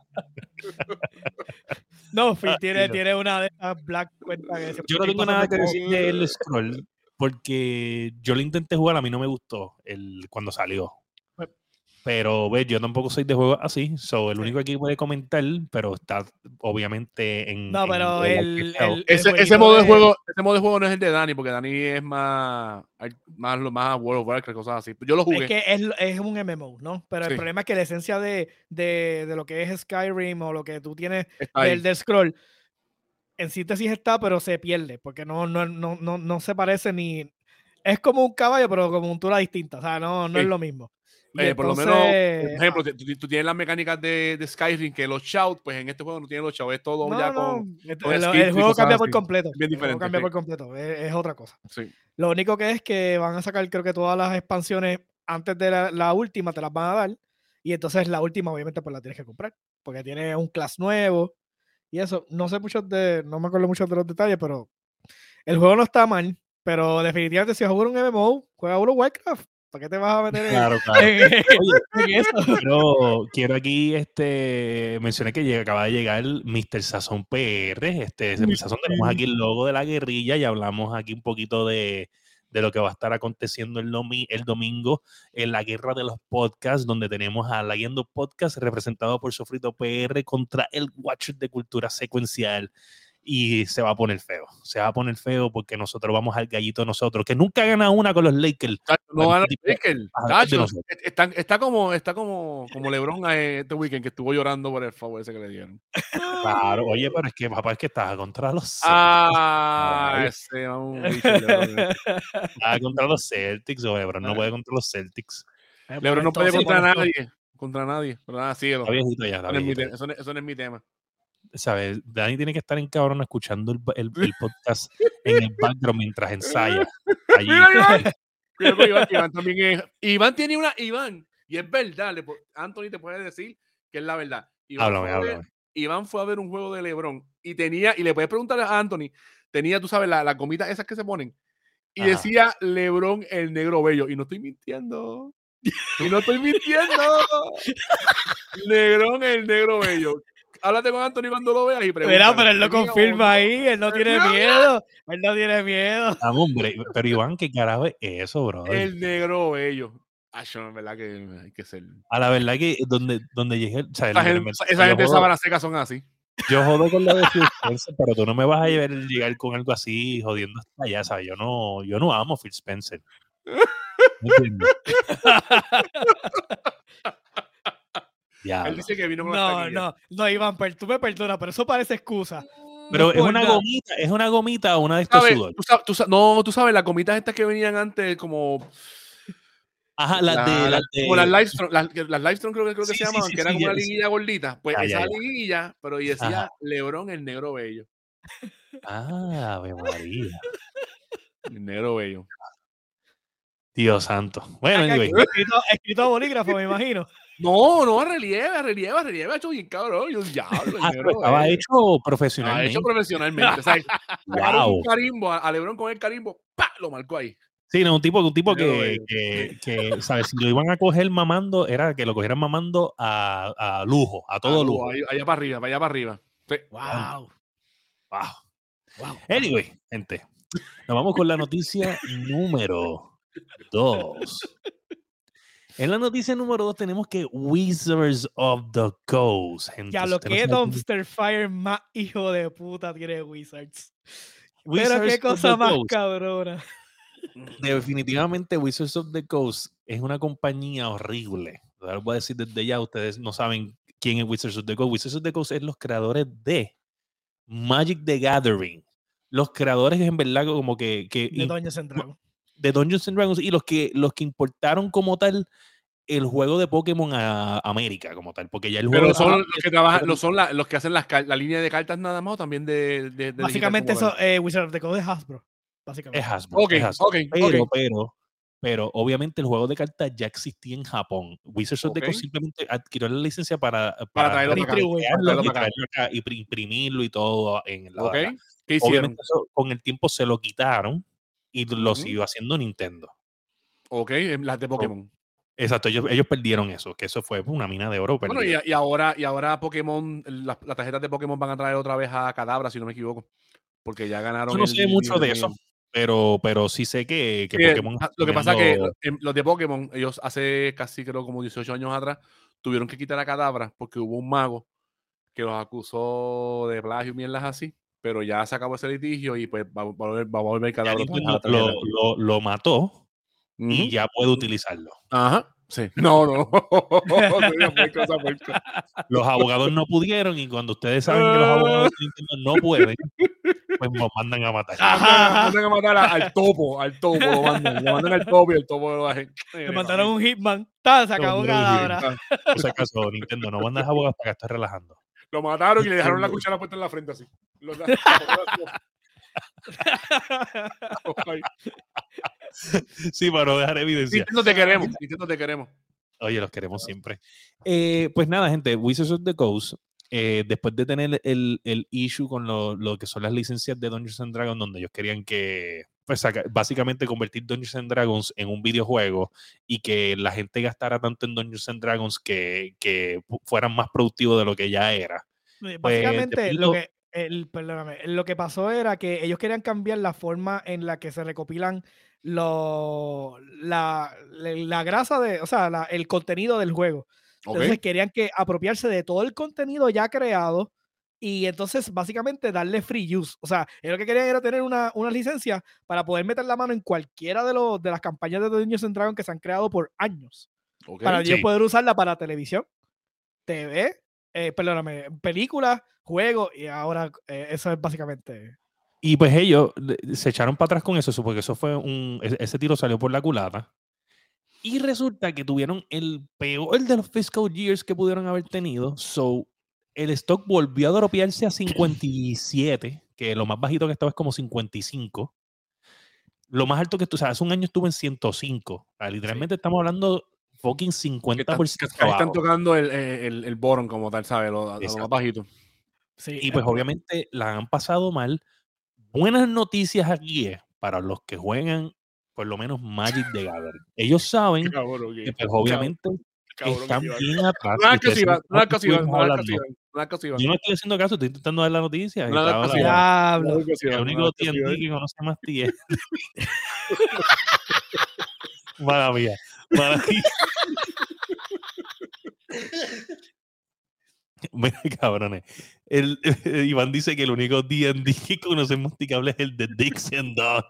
No, Phil tiene, tiene una de esas black cuentas que se Yo no tengo nada que decir del scroll porque yo lo intenté jugar, a mí no me gustó el, cuando salió. Pero ves, yo tampoco soy de juegos así, so, el único aquí puede comentar, pero está obviamente en. No, en pero el el, Arcade Hell. el- el Ese, ese modo de de- juego, ese modo de juego no es el de Dani, porque Dani es más, más, lo- más World of Warcraft, cosas así. Yo lo jugué. Es que es, es un MMO, ¿no? Pero Sí. el problema es que la esencia de, de, de lo que es Skyrim o lo que tú tienes del, del scroll, en síntesis está, pero se pierde, porque no, no, no, no, no se parece ni... Es como un caballo, pero con montura distinta, o sea, no, no Sí. es lo mismo. Eh, por lo menos, por ejemplo, tú, tú tienes las mecánicas de, de Skyrim, que los shout, pues en este juego no tiene los shout, es todo no, ya no, con. el, con el- el juego cambia por completo. Bien el juego diferente, cambia sí. por completo, es, es otra cosa. Sí. Lo único que es que van a sacar, creo que todas las expansiones antes de la, la última te las van a dar. Y entonces la última, obviamente, pues la tienes que comprar. Porque tiene un class nuevo. Y eso, no sé muchos de, no me acuerdo muchos de los detalles, pero el juego no está mal. Pero definitivamente, si vas a jugar un MMO, juega uno Warcraft. ¿Para qué te vas a meter en, Claro, claro. en- en eso? Quiero, quiero aquí este, mencioné que llega- acaba de llegar Mr. Sazón PR. Este, Mr. Sazón, tenemos aquí el logo de la guerrilla y hablamos aquí un poquito de, de lo que va a estar aconteciendo el, domi- el domingo en la guerra de los podcasts, donde tenemos a la Podcast representado por Sofrito PR contra el Watcher de Cultura Secuencial. Y se va a poner feo. Se va a poner feo porque nosotros vamos al gallito nosotros, que nunca gana una con los Lakers. No gana Lakers. Tacho, está, está como, está como, como LeBron eh, este weekend que estuvo llorando por el favor ese que le dieron. Claro, oye, pero es que papá es que estaba contra los Celtics. Ah, Ay. ese un bicho, LeBron. Estaba contra los Celtics, o LeBron no puede contra los Celtics. LeBron no puede contra nadie. Contra nadie. Pero nada, Eso no es mi eso no es mi tema. ¿Sabes? Dani tiene que estar en cabrón escuchando el, el- el podcast en el background mientras ensaya. Allí. Iván. También es. Iván tiene una. Iván, y es verdad. le Anthony te puede decir que es la verdad. Iván Háblame, fue a ver- háblame. Iván fue a ver un juego de LeBron y tenía, y le puedes preguntar a Anthony, tenía, tú sabes, la, la esas que se ponen, y Ajá. decía LeBron el negro bello, y no estoy mintiendo. Y no estoy mintiendo. LeBron el negro bello. Háblate con Anthony cuando lo veas y pregunta. Mira, pero él lo confirma ahí, él no tiene miedo, él no tiene miedo. Ah, hombre, pero Iván, ¿qué carajo es eso, bro? El negro bello. Ah, yo, en verdad que hay que ser. A la verdad que donde, donde llegué, o sea, Esa el- gente, esa gente de sábana seca son así. Yo jodo con lo de Phil Spencer, pero tú no me vas a llevar, llegar con algo así jodiendo hasta allá, ¿sabes? Yo no, yo no amo Phil Spencer. ¿Me entiendes? Ya. Él dice que vino con No, no, no, Iván, tú me perdonas, pero eso parece excusa. Pero no es una nada. gomita, es una gomita o una de estos ¿Sabes? sudor. Tú sabes- tú sa- no, tú sabes, las gomitas estas que venían antes, como, Ajá, las la- de, la- las de como las Livestrong, las, que- las Livestrong creo que, creo que Sí, se sí, llamaban, sí, que era sí, como una liguilla gordita. Pues ya, esa ya. liguilla, pero y decía Ajá. Lebron el negro bello. Ah, Ave María. El negro bello. Dios santo. Bueno, anyway. escrito, escrito a bolígrafo, me imagino. No, no, relieve, relieve, relieve, ha hecho bien cabrón. Yo, diablo, Ah, pero estaba hecho Estaba profesionalmente. hecho profesionalmente. o sea, sacaron Wow. un carimbo, a, a Lebron con el carimbo, ¡pa! lo marcó ahí. Sí, no, un tipo, un tipo Negro que, que, que, ¿sabes? Si lo iban a coger mamando, era que lo cogieran mamando a, a lujo, a todo Ah, lujo. allá para arriba, para allá para arriba. Sí. Wow. Wow. wow. Anyway, gente, nos vamos con la noticia número 2. En la noticia número 2 tenemos que Wizards of the Coast. gente. Ya lo que quién- Dumpster Fire más hijo de puta tiene Wizards. Pero qué cosa más Coast. cabrona. Definitivamente Wizards of the Coast es una compañía horrible. Ahora voy a decir desde ya, ustedes no saben quién es Wizards of the Coast. Wizards of the Coast es los creadores de Magic the Gathering. Los creadores en verdad como que... que De Doña Central. De Dungeons and Dragons y los que, los que importaron como tal el juego de Pokémon a América como tal, porque ya el juego Pero son ah, los que trabajan, los, son la- los que hacen las la línea de cartas nada más o también de, de- de Básicamente digital eso, eh, Wizard of the Coast es Hasbro. Básicamente. es Hasbro. tal. Ok, es Hasbro. ok, pero, ok. pero, pero obviamente el juego de cartas ya existía en Japón. Wizards of the. Coast simplemente adquirió la licencia para, Para traerlo para acá, traerlo y para acá. traerlo acá y pri- imprimirlo y todo en la. ¿Qué hicieron? Obviamente eso con el tiempo se lo quitaron y lo Ujú. siguió haciendo Nintendo. Ok, em, las de Pokémon. Exacto, ellos, ellos perdieron eso, que eso fue una mina de oro. Bueno, y, perdida. y ahora, y ahora Pokémon, las, las tarjetas de Pokémon van a traer otra vez a Cadabra, si no me equivoco. Porque ya ganaron. Yo no el sé mucho de eso, pero, pero sí sé que, que Pokémon. ah, lo que pasa es que em, los de Pokémon, ellos hace casi creo como 18 años atrás, tuvieron que quitar a Cadabra porque hubo un mago que los acusó de plagio y mierdas así. Pero ya se acabó ese litigio y pues va, va a volver, va a volver Cadabra. otra vez a Nintendo la tarjeta. lo, lo, lo mató y Ujú. ya puede utilizarlo. Ajá. Sí. No, no. Esa puerco. Los abogados no pudieron y cuando ustedes saben que los abogados de Nintendo no pueden, pues nos mandan a matar. Ajá. Mandan a matar a- al topo, al topo lo mandan. Le mandan al topo y el topo lo bajen. Le mandaron un Hitman. ¡Tan! Se acabó no, Cadabra. Por si acaso, Nintendo, no mandas abogados para que estés relajando. Lo mataron y le dejaron la cuchara puesta en la frente así. Sí, para no dejar evidencia. Nintendo te queremos. Nintendo te queremos. Oye, los queremos siempre. Eh, pues nada, gente, Wizards of the Coast, eh, después de tener el, el issue con lo, lo que son las licencias de Dungeons and Dragons, donde ellos querían que, pues básicamente convertir Dungeons and Dragons en un videojuego y que la gente gastara tanto en Dungeons and Dragons que, que fu- fueran más productivos de lo que ya era. Pues, Básicamente, te lo que, el, perdóname, lo que pasó era que ellos querían cambiar la forma en la que se recopilan lo, la, la, la grasa de, o sea, la- el contenido del juego. Entonces querían que apropiarse de todo el contenido ya creado y entonces básicamente darle free use. O sea, lo que querían era tener una, una licencia para poder meter la mano en cualquiera de, los, de las campañas de Dungeons and Dragons que se han creado por años ok. para ellos sí. poder usarla para televisión, TV, eh, perdóname, películas, juegos, y ahora eh, eso es básicamente. Y pues ellos se echaron para atrás con eso, eso, porque eso fue un. e- Ese tiro salió por la culata. Y resulta que tuvieron el peor de los fiscal years que pudieron haber tenido. So, el stock volvió a dropearse a 57, que lo más bajito que estaba es como 55. Lo más alto que tú, o sea, hace un año estuvo en 105. O sea, literalmente estamos hablando fucking Que están, 50% que están abajo. tocando el, el, el bottom como tal, ¿sabes? Lo, lo más bajito. Sí, Y pues eh, obviamente la han pasado mal. Buenas noticias aquí es para los que juegan por lo menos Magic de Gathering. Ellos saben Cabrón, que pues obviamente cabrón, están que bien atrás. Caso, Iván, no hagas caso, Iván. Yo no estoy haciendo caso, estoy intentando dar la noticia. y. No hagas caso, el único TNT que conoce más es. Mala mía. Mala mía. Mira, cabrones. El, Iván dice que el único D&D que conoce masticable es el de Dixon Dawn.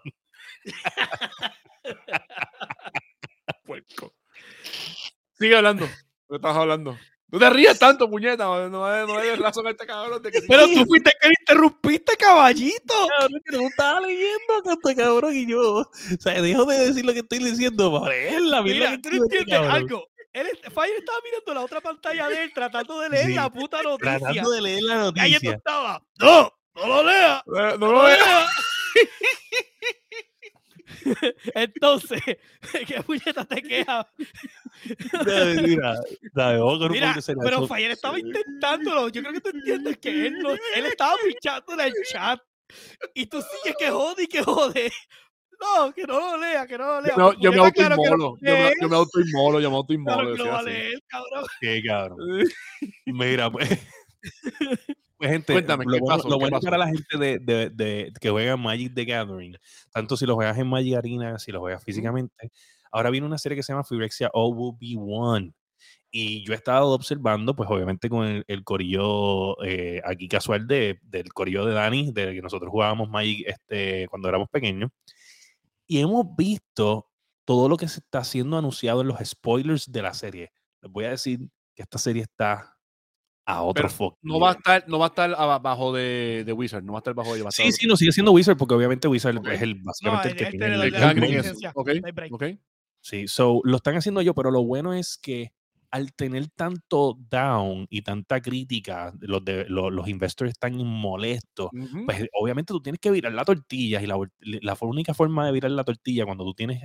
Puerco. Sigue hablando. ¿Qué estás hablando? No te rías tanto, puñeta. No, no, no le razón a este cabrón de que. Pero tú fuiste que lo interrumpiste, caballito. Cabrón, que no estaba leyendo, canto, cabrón, y yo. O sea, dejo de decir lo que estoy diciendo para leerla. mira tú este entiendes algo. Él, Fire estaba mirando la otra pantalla de él, tratando de leer Sí, la puta noticia. Tratando de leer la Y ahí noticia. estaba. ¡No! ¡No lo lea! Eh, No ¡No lo lo lea! Entonces, ¿qué puñeta te queja? Dale, Mira, dale, vamos con un Mira, pero Fire estaba intentándolo. Yo creo que tú entiendes que él, no, él estaba pichando en el chat. Y tú sigues que jode y que jode. No, que no lo lea, que no lo lea. No, yo me Puñeta, claro autoinmolo. Yo me, lees, yo me autoinmolo, yo me claro autoinmolo. que lo decía va a así. leer, cabrón. Qué cabrón. Mira, pues. Pues, gente, Cuéntame, lo ¿qué bueno, pasó? lo ¿Qué bueno pasó? para la gente de, de- de- que juega Magic the Gathering, tanto si lo juegas en Magic Arena, si lo juegas físicamente, ahora viene una serie que se llama Phyrexia All Will Be One. Y yo he estado observando, pues obviamente con el, el corillo eh, aquí casual de, del corillo de Dani, de que nosotros jugábamos Magic este, cuando éramos pequeños. Y hemos visto todo lo que se está haciendo anunciado en los spoilers de la serie. Les voy a decir que esta serie está a otro fucking no va a estar, no va a estar abajo de, de Wizard, no va a estar bajo de Sí, sí, no, sigue siendo Wizard porque obviamente Wizard es el, básicamente el que el tiene el, la ranking main. y licencia. eso. Ok, No hay break. ok. Sí, so, lo están haciendo yo, pero lo bueno es que al tener tanto down y tanta crítica, los, de, los, los investors están molestos, pues obviamente tú tienes que virar la tortilla y la, la única forma de virar la tortilla cuando tú tienes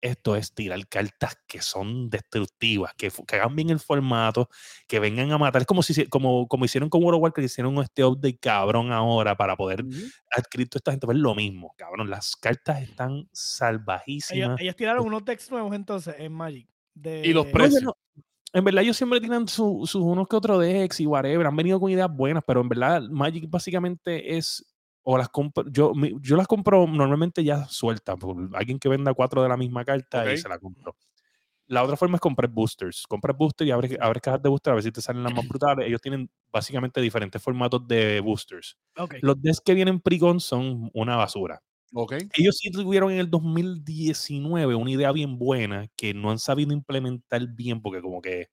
esto es tirar cartas que son destructivas, que, que hagan bien el formato, que vengan a matar. Es como, si, se- como, como hicieron con World of Warcraft, que hicieron este update cabrón ahora para poder Ujú. adquirir toda esta gente. Pues lo mismo, cabrón. Las cartas están salvajísimas. ellos tiraron unos decks nuevos entonces en Magic. De, Y los No, precios. en verdad ellos siempre tiran su- sus unos que otros decks y whatever, han venido con ideas buenas, pero en verdad Magic básicamente es, o las compro, yo, yo las compro normalmente ya sueltas, por alguien que venda cuatro de la misma carta y se la compro. La otra forma es comprar boosters. Compras boosters y abres, abres cajas de boosters a ver si te salen las más brutales. Ellos tienen básicamente diferentes formatos de boosters. Los decks que vienen pre son una basura ellos sí tuvieron en el 2019 una idea bien buena que no han sabido implementar bien, porque como que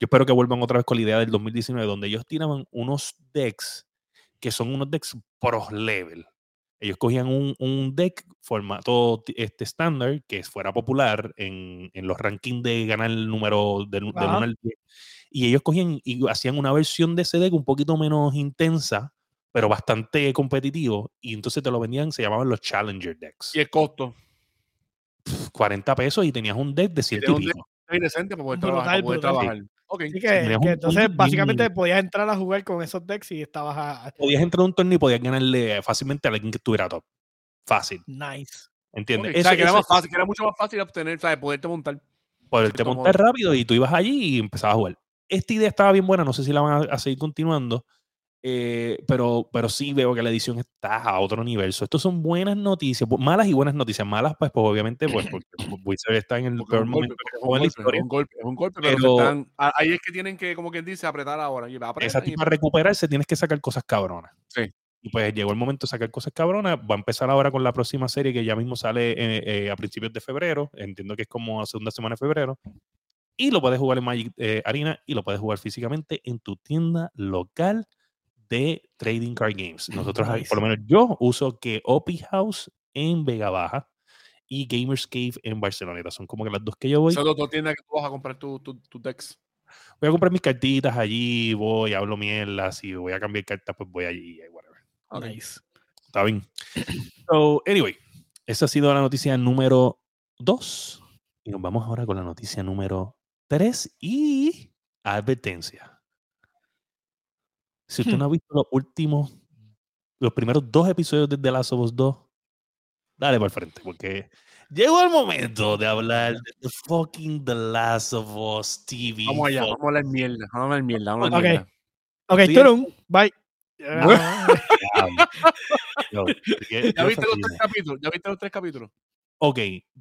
yo espero que vuelvan otra vez con la idea del 2019, donde ellos tiraban unos decks que son unos decks pro level. Ellos cogían un, un deck formato este estándar que fuera popular en, en los rankings de ganar el número del, del Ajá. 1 al 10. Y ellos cogían y hacían una versión de ese deck un poquito menos intensa, pero bastante competitivo. Y entonces te lo vendían, se llamaban los Challenger decks. Y el costo. 40 pesos y tenías un deck de 100 Tienes y pico. Decente para poder Brutal, trabajar. para poder trabajar. Ok. Así Sí, que, entonces básicamente podías entrar a jugar con esos decks y estabas a... Podías entrar a un torneo y podías ganarle fácilmente a alguien que estuviera top. Fácil, Nice. ¿entiendes? O sea, que era más fácil, que era mucho más fácil obtener, ¿sabes? Poderte montar. poderte montar modo. rápido y tú ibas allí y empezabas a jugar. Esta idea estaba bien buena, no sé si la van a, a seguir continuando, eh, pero, pero sí veo que la edición está a otro nivel. So, Estos son buenas noticias, malas y buenas noticias. Malas, pues, pues obviamente, pues porque Wizard está en el peor momento golpe, es un golpe, es un golpe, pero, Pero- están, ahí es que tienen que, como quien dice, apretar ahora. Y Esa y para recuperarse tienes que sacar cosas cabronas. Sí. Y pues llegó el momento de sacar cosas cabronas. Va a empezar ahora con la próxima serie que ya mismo sale eh, eh, a principios de febrero. Entiendo que es como a segunda semana de febrero. Y lo puedes jugar en Magic eh, Arena y lo puedes jugar físicamente en tu tienda local de Trading Card Games. Nosotros, por lo menos yo uso que Opi House en Vega Baja y Gamers Cave en Barcelona. Son como que las dos que yo voy. Son las dos tiendas que tú vas a comprar tus tu, tu decks. voy a comprar mis cartitas allí, voy, hablo mierda, si voy a cambiar cartas, pues voy allí, eh, whatever. Ok. Nice. Está bien. So, anyway, esa ha sido la noticia número 2. Y nos vamos ahora con la noticia número 3 y advertencia. Si usted no ha visto los últimos, los primeros dos episodios de The Last of Us 2, dale para el frente, porque llegó el momento de hablar de the fucking The Last of Us TV. Vamos allá, fuck. vamos a hablar mierda. Vamos a hablar mierda. Vamos a hablar Ok. mierda. Ok, Turun, bye. Yo, ¿qué- ¿Ya viste los tres capítulos? ¿Ya viste los tres capítulos? Ok,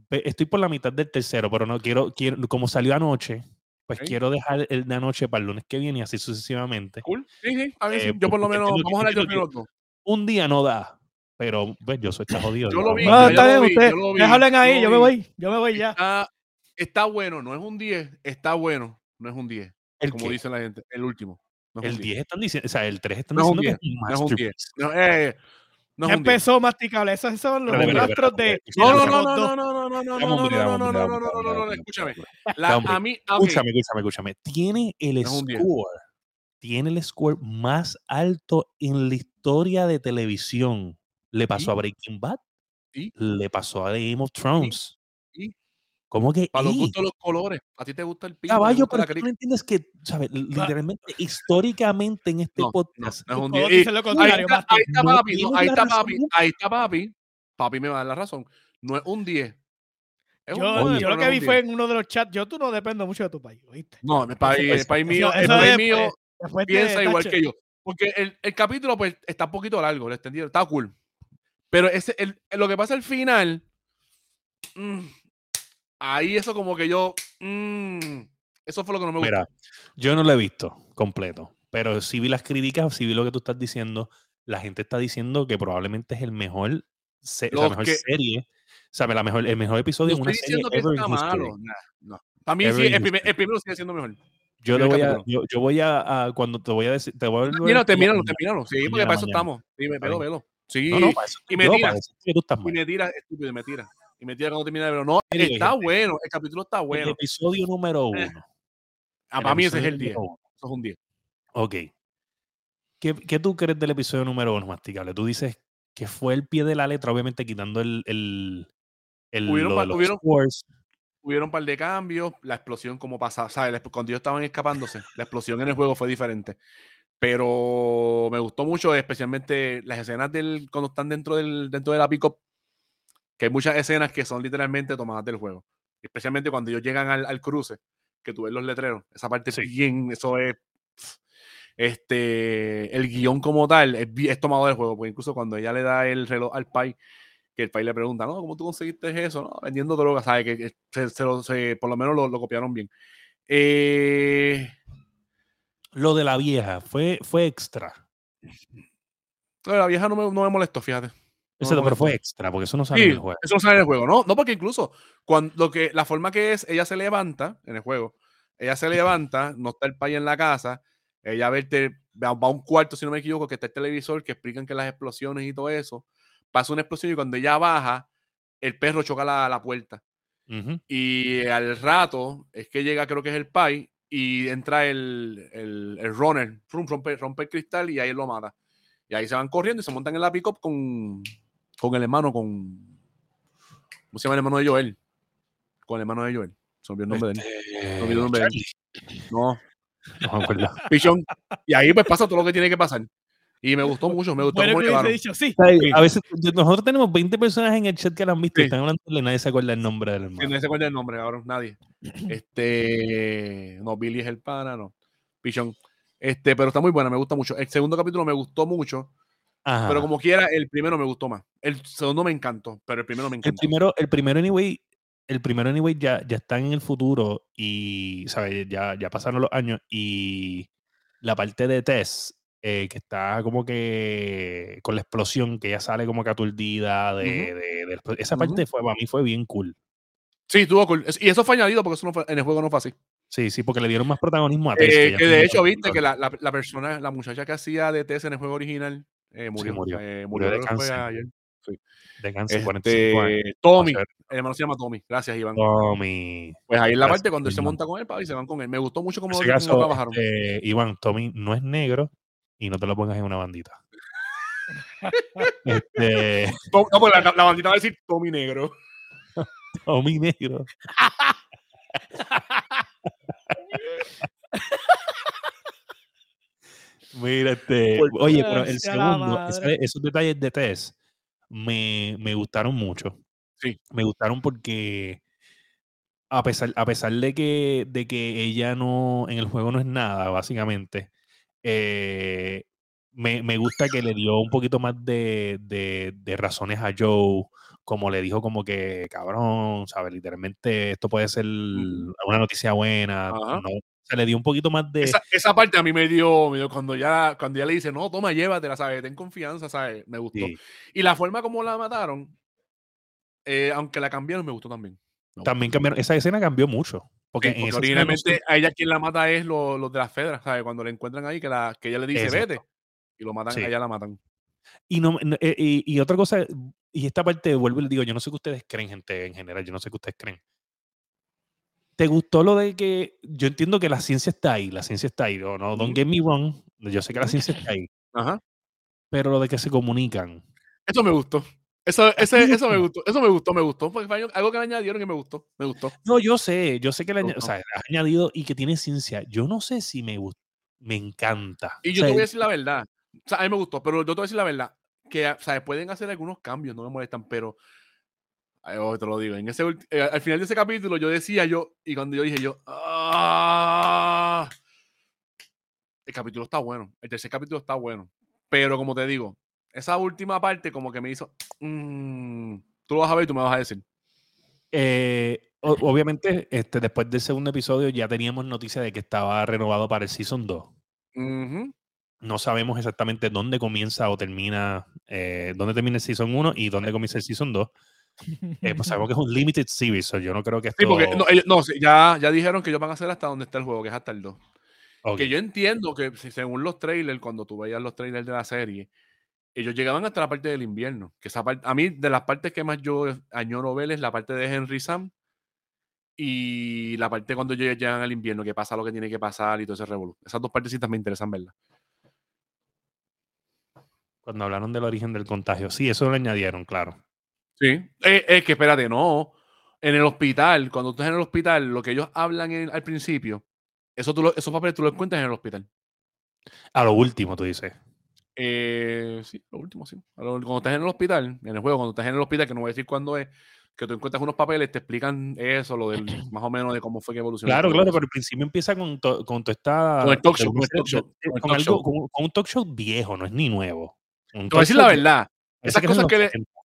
estoy por la mitad del tercero, pero no quiero, quiero como salió anoche, pues Ok. quiero dejar el de anoche para el lunes que viene y así sucesivamente. Cool. Sí, sí. A ver, Eh, sí. Yo por lo menos, vamos a hablar de minutos. Un día no da, pero pues yo soy está jodido. Yo no lo vi, No, está bien, lo vi, usted. yo lo vi, Déjalo en ahí, yo yo me voy, yo me voy ya. Está, está bueno, no es un 10. Está bueno, no es un 10. ¿El Como qué? dice la gente. El último. No El un 10 están diciendo, o sea, el 3 están No es un diciendo que 10, es un no es un 10. masterpiece. No, eh, no Ya es un 10. empezó masticable. Esos son los rastros de. No, no, no, no, no, no, no, no, no, no, no, no, no, no, escúchame. a mí, ah, Escúchame, escúchame, escúchame. Tiene el Es un 10. score, tiene el score más alto en la historia de televisión. Le pasó a Breaking Bad, le pasó a Game of Thrones. ¿Cómo que? para los gustos los colores. A ti te gusta el pinto, Caballo, pero tú no entiendes que, ¿sabes? Literalmente, históricamente en este No, podcast, no es un Todos 10. Y dicen lo ahí contrario, ahí está No papi, ahí está razón. papi, ahí está papi. Papi me va a dar la razón. No es un 10. Es un Yo, lo que vi fue 10. en uno de los chats. Yo tú no dependo mucho de tu país, ¿oíste? No, el país, el país eso- mío, el país es, mío piensa igual que yo. Porque el, el capítulo pues está un poquito largo, lo extendieron, está cool. Pero ese, el, lo que pasa al final, mm, ahí eso como que yo, mm, eso fue lo que no me gustó. mira, yo no lo he visto completo, pero sí vi las críticas, sí vi lo que tú estás diciendo. La gente está diciendo que probablemente es el mejor, se- la mejor que- serie, ¿sabes? La mejor, el mejor episodio en una serie que ever está malo. nah, no. Para mí sí, el, primer, el primero sigue siendo mejor. Yo, Primer voy a, yo, yo voy a, a- cuando te voy a decir, te voy a Mira, termínalo, termínalo. Sí, porque para eso mañana. estamos. Dime, velo, velo. Sí, No, no, eso y me tiras. tú estás y me tira, estúpido, y me tira. Y me tira cuando termina de verlo. No, Anyway, está gente. bueno. El capítulo está El bueno. episodio número uno. Ah, para mí ese es el 10. número uno. Eso es un 10. Ok. ¿Qué, qué tú crees del episodio número uno, Masticable? Tú dices que fue el pie de la letra, obviamente quitando el, el, el Hubieron lo pa- de los hubieron-. Hubieron un par de cambios. La explosión, como pasaba, ¿sabes? Cuando ellos estaban escapándose, la explosión en el juego fue diferente. Pero me gustó mucho, especialmente las escenas del, cuando están dentro, del, dentro de la pick-up. Que hay muchas escenas que son literalmente tomadas del juego. Especialmente cuando ellos llegan al, al cruce, que tú ves los letreros. Esa parte Sí. es bien, eso es. Este, el guion como tal es, tomado del juego, porque incluso cuando ella le da el reloj al Pai, que el Pai le pregunta, ¿no? ¿Cómo tú conseguiste eso? No, vendiendo droga, ¿sabes? Que, que se, se lo- se- por lo menos lo, lo copiaron bien. Eh, Lo de la vieja fue, fue extra. la vieja no me, no me molestó, fíjate. No Ese, pero molestó. fue extra, porque eso no sale Sí, en el juego. eso no sale en el juego, ¿no? No, porque incluso cuando lo que, la forma que es, ella se levanta en el juego, ella se levanta, no está el Pai en la casa, ella verte, va a un cuarto, si no me equivoco, que está el televisor, que explican que las explosiones y todo eso, pasa una explosión y cuando ella baja, el perro choca la, la puerta. Y al rato es que llega, creo que es el Pai, y entra el, el, el runner, rompe, rompe el cristal y ahí lo mata. Y ahí se van corriendo y se montan en la pick-up con, con el hermano, con. ¿Cómo se llama el hermano de Joel? Con el hermano de Joel. Se olvidó el nombre de él. Este, No olvidó el nombre de él. Charlie. No, No me acuerdo. Pichón. Y ahí pues pasa todo lo que tiene que pasar. Y me gustó mucho, me gustó Bueno, cómo que hubiese llevaron. dicho sí. A veces nosotros tenemos 20 personas en el chat que la han visto y Sí. están hablando y nadie se acuerda el nombre del hermano. no se acuerda el nombre, ahora nadie. Este. No, Billy es el pana, no. Pichón. Este, pero está muy buena, me gusta mucho. El segundo capítulo me gustó mucho, Ajá. pero como quiera, el primero me gustó más. El segundo me encantó, pero el primero me el encantó. primero, el primero anyway, el primero anyway ya, ya está en el futuro y ¿sabes? Ya, ya pasaron los años y la parte de Tess eh, que está como que con la explosión que ya sale como que aturdida de, Ujú. de- de- esa parte fue para mí fue bien cool. Sí, estuvo cool. Y eso fue añadido porque eso no fue- en el juego no fue así. Sí, sí, porque le dieron más protagonismo a Tess. Eh, que no de hecho, el viste que la, la- la persona, la muchacha que hacía de Tess en el juego original eh, murió. murió. Eh, Murió murió de cáncer. ayer. de cáncer, 45 años. Este, Tommy, el hermano se llama Tommy. Gracias, Iván. Tommy. Pues ahí en la Gracias, parte cuando él se monta con él y se van con él. Me gustó mucho cómo, caso, trabajaron. este, Iván, Tommy no es negro y no te lo pongas en una bandita. este, No, pues la, la bandita va a decir Tommy Negro. Tommy negro. Mira, este, Por- oye, pero el segundo, ese- esos detalles de Tess me, me gustaron mucho. Sí. Me gustaron porque a pesar, a pesar de que, de que ella no, en el juego no es nada, básicamente, eh, me, me gusta que le dio un poquito más de, de- de razones a Joe, como le dijo como que, cabrón, ¿sabes? Literalmente esto puede ser una noticia buena. No, le dio un poquito más de... Esa, esa parte a mí me dio, me dio cuando ya cuando ya le dice, no, toma, llévatela, ¿sabes? Ten confianza, ¿sabes? Me gustó. sí. Y la forma como la mataron, eh, aunque la cambiaron, me gustó también. También cambiaron, esa escena cambió mucho. Porque, Sí, porque escena originalmente a ella quien la mata es los, los de las fedras, ¿sabes? Cuando le encuentran ahí, que, la, que ella le dice, Exacto. vete, y lo matan, Sí. a ella la matan. Y, no, eh, y, y otra cosa, y esta parte, vuelvo y les digo, yo no sé qué ustedes creen, gente, en general, yo no sé qué ustedes creen. ¿Te gustó lo de que, yo entiendo que la ciencia está ahí, la ciencia está ahí, no, no don't get me wrong, yo sé que la ciencia está ahí, Ajá. pero lo de que se comunican. Eso me gustó. Eso, ese, eso me no. gustó, eso me gustó, me gustó. Porque algo que le añadieron que me gustó, me gustó. No, yo sé, yo sé que le Me aña- o gustó. sea, has añadido y que tiene ciencia. Yo no sé si me gusta, me encanta. Y O yo sea, te voy a decir la verdad. O sea, a mí me gustó, pero yo te voy a decir la verdad. Que, o sea, pueden hacer algunos cambios, no me molestan, pero. Oh, te lo digo. En ese, eh, al final de ese capítulo, yo decía yo, y cuando yo dije yo. "Ah", el capítulo está bueno. El tercer capítulo está bueno. Pero como te digo, esa última parte, como que me hizo. "Mm", tú lo vas a ver y tú me vas a decir. Eh, obviamente, este, después del segundo episodio ya teníamos noticia de que estaba renovado para el Season 2. Ujú. No sabemos exactamente dónde comienza o termina, eh, dónde termina el Season 1 y dónde comienza el Season 2. Eh, pues sabemos que es un limited series, so yo no creo que esto... Sí, porque no, ellos- no, sí, ya, ya dijeron que ellos van a hacer hasta donde está el juego, que es hasta el 2. Ok. Que yo entiendo que según los trailers, cuando tú veías los trailers de la serie, ellos llegaban hasta la parte del invierno. Que esa parte, a mí, de las partes que más yo añoro ver es la parte de Henry Sam y la parte cuando ellos llegan al invierno, que pasa lo que tiene que pasar y todo ese revolú. Esas dos partecitas me interesan verlas. Cuando hablaron del origen del contagio. Sí, eso lo añadieron, claro. Sí. Es Eh, que espérate, no. En el hospital, cuando tú estás en el hospital, lo que ellos hablan en- al principio, eso tú lo- esos papeles tú los cuentas en el hospital. A lo último, tú dices. Eh, sí, lo último, sí. Lo- Cuando estás en el hospital, en el juego, cuando estás en el hospital, que no voy a decir cuándo es, que tú encuentras unos papeles, te explican eso, lo del más o menos de cómo fue que evolucionó. Claro, claro, pero al principio empieza con, to- con toda esta... Con el talk show, con el de- talk show, de- con el con talk algo- show. con- con un talk show viejo, no es ni nuevo. Un Te voy a decir la verdad. Esas que es cosas los que le- 70. Mira,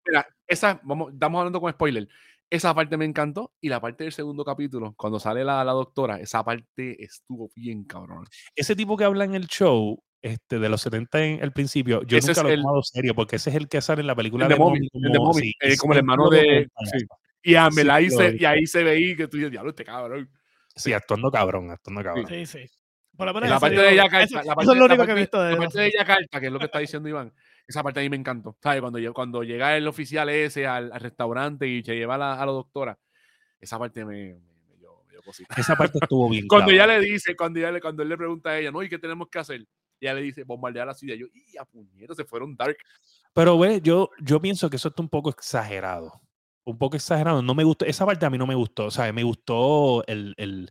esa, vamos, estamos hablando con spoiler. Esa parte me encantó y la parte del segundo capítulo, cuando sale la, la doctora, esa parte estuvo bien cabrón. Ese tipo que habla en el show este, de los 70 en el principio, yo Ese nunca lo he el- tomado serio, porque ese es el que sale en la película El de de Mommy, de como, Mommy, sí, eh, como el hermano de- como sí. Y a Mel ahí, Sí, se, y ahí se veía que tú dices, diablo, este cabrón. Sí, actuando cabrón, actuando cabrón. Sí, sí. Por La eso parte de ella eso- la eso parte, es lo la único parte- que he visto de la parte de ella carta, que es lo que está diciendo Iván. Esa parte ahí me encantó. ¿Sabes? Cuando, cuando llega el oficial ese al, al restaurante y se lleva a la, a la doctora, esa parte me, me, dio, me dio cosita. Esa parte estuvo bien. Cuando ella cabrón. le dice, cuando, ella le, cuando él le pregunta a ella, ¿no? ¿Y qué tenemos que hacer? Y ella le dice, bombardear la ciudad. Yo, y a puñetas, se fueron dark. Pero, ve, yo, yo pienso que eso está un poco exagerado. Un poco exagerado. No me gustó. Esa parte a mí no me gustó. O sea, me gustó el, el,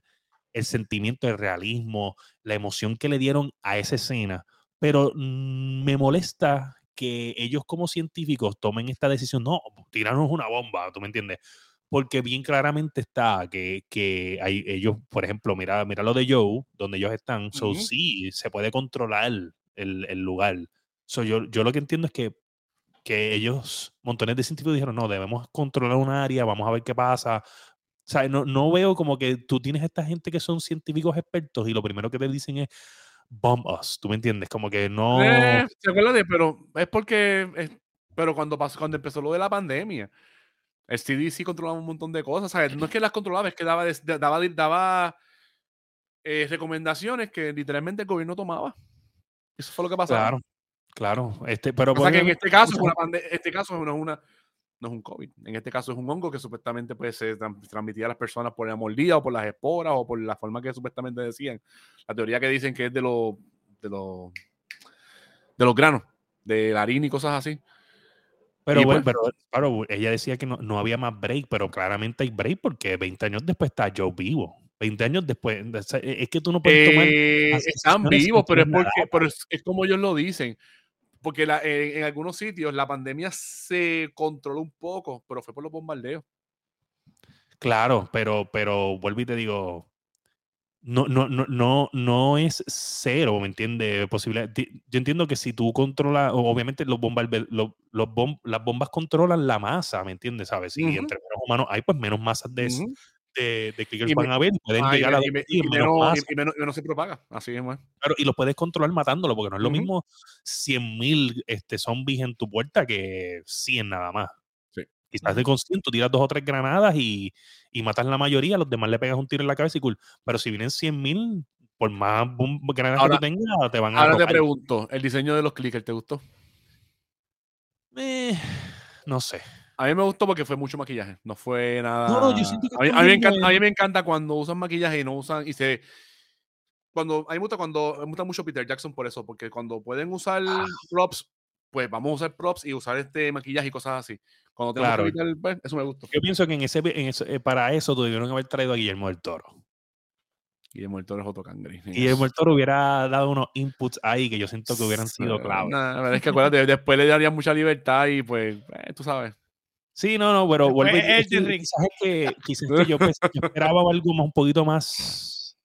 el sentimiento, el realismo, la emoción que le dieron a esa escena. Pero mm, me molesta que ellos como científicos tomen esta decisión. No, tirarnos una bomba, ¿tú me entiendes? Porque bien claramente está que, que hay, ellos, por ejemplo, mira, mira lo de Joe, donde ellos están. So, Ujú. sí, se puede controlar el, el lugar. So, yo, yo lo que entiendo es que que ellos, montones de científicos dijeron, no, debemos controlar un área, vamos a ver qué pasa. O sea, no, no veo como que tú tienes esta gente que son científicos expertos y lo primero que te dicen es, bomb us, ¿tú me entiendes? Como que no... Eh, ¿Se acuerdan de? Pero es porque, es- pero cuando pasó, cuando empezó lo de la pandemia, el CDC controlaba un montón de cosas, ¿sabes? No es que las controlaba, es que daba, daba, daba eh, recomendaciones que literalmente el gobierno tomaba. Eso fue lo que pasó. Claro, claro. Este, pero O sea que en este caso, una este caso no es una no es un COVID. En este caso es un hongo que supuestamente pues, se tran- transmitía a las personas por la mordida o por las esporas o por la forma que supuestamente decían. La teoría que dicen que es de los de los de los granos, de la harina y cosas así. pero, bueno, pues- pero claro, ella decía que no, no había más break, pero claramente hay break porque 20 años después está Joe vivo. 20 años después, sea, es que tú no puedes tomar... Eh, están vivos, pero es porque pero es, es como ellos lo dicen. Porque la- en, en algunos sitios la pandemia se controló un poco, pero fue por los bombardeos. Claro, pero, pero vuelvo y te digo, no, no, no, no, no es cero, ¿me entiendes? Yo entiendo que si tú controlas, obviamente los bombarde- los, los bom- las bombas controlan la masa, ¿me entiendes? ¿Sabes? Si Ujú. entre menos humanos hay, pues menos masas de, Ujú. De, de clickers van a haber y pueden Ah, y, a y y menos y- menos- y menos se propaga. Así es, man. Claro, y lo puedes controlar matándolo, porque no es lo Ujú. mismo 100.000 este, zombies en tu puerta que 100 nada más. Sí. Quizás de consciente, tú tiras dos o tres granadas y, y matas la mayoría, a los demás le pegas un tiro en la cabeza y cool. Pero si vienen 100.000, por más granadas Ahora- que tú tengas, te van a Ahora te pregunto, ¿el diseño de los clickers te gustó? Eh, no sé. A mí me gustó porque fue mucho maquillaje. No fue nada. No, yo siento que a, mí, a mí me encanta, a bueno. mí me encanta cuando usan maquillaje y no usan. Y se. Cuando, a mí me gusta cuando. Me gusta mucho Peter Jackson por eso. Porque cuando pueden usar Ah. props, pues vamos a usar props y usar este maquillaje y cosas así. Cuando Claro. evitar, pues, eso me gustó. Yo pienso que en ese, en ese- eh, para eso tuvieron que haber traído a Guillermo del Toro. Guillermo del Toro es otro cangre. Guillermo del Toro hubiera dado unos inputs ahí que yo siento que hubieran sido clave. nah, es que acuérdate, después le daría mucha libertad y pues, eh, tú sabes. Sí, no, no, pero vuelve. es es. Quizás es que, quizás que yo, pens- yo esperaba algo más, un poquito más.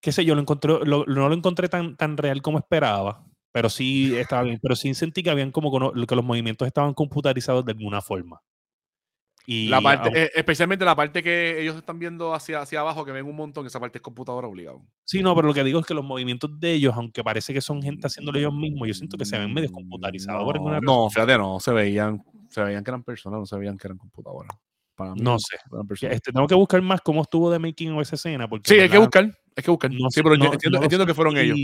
Qué sé yo, lo encontré, lo- no lo encontré tan, tan real como esperaba, pero sí estaba bien. Pero sí sentí que habían como que, los movimientos estaban computarizados de alguna forma. Y La parte, eh, especialmente la parte que ellos están viendo hacia, hacia abajo, que ven un montón, esa parte es computadora obligado. sí, no, pero lo que digo es que los movimientos de ellos, aunque parece que son gente haciéndolo ellos mismos, yo siento que se ven medio computarizados. por alguna No, no, fíjate, no, se veían, se veían que eran personas, no se veían que eran computadoras. Para mí No sé. Este, tengo que buscar más cómo estuvo de making of esa escena. Porque Sí, hay que buscar, hay que buscar. no sí, sé- pero yo entiendo, no que fueron ellos.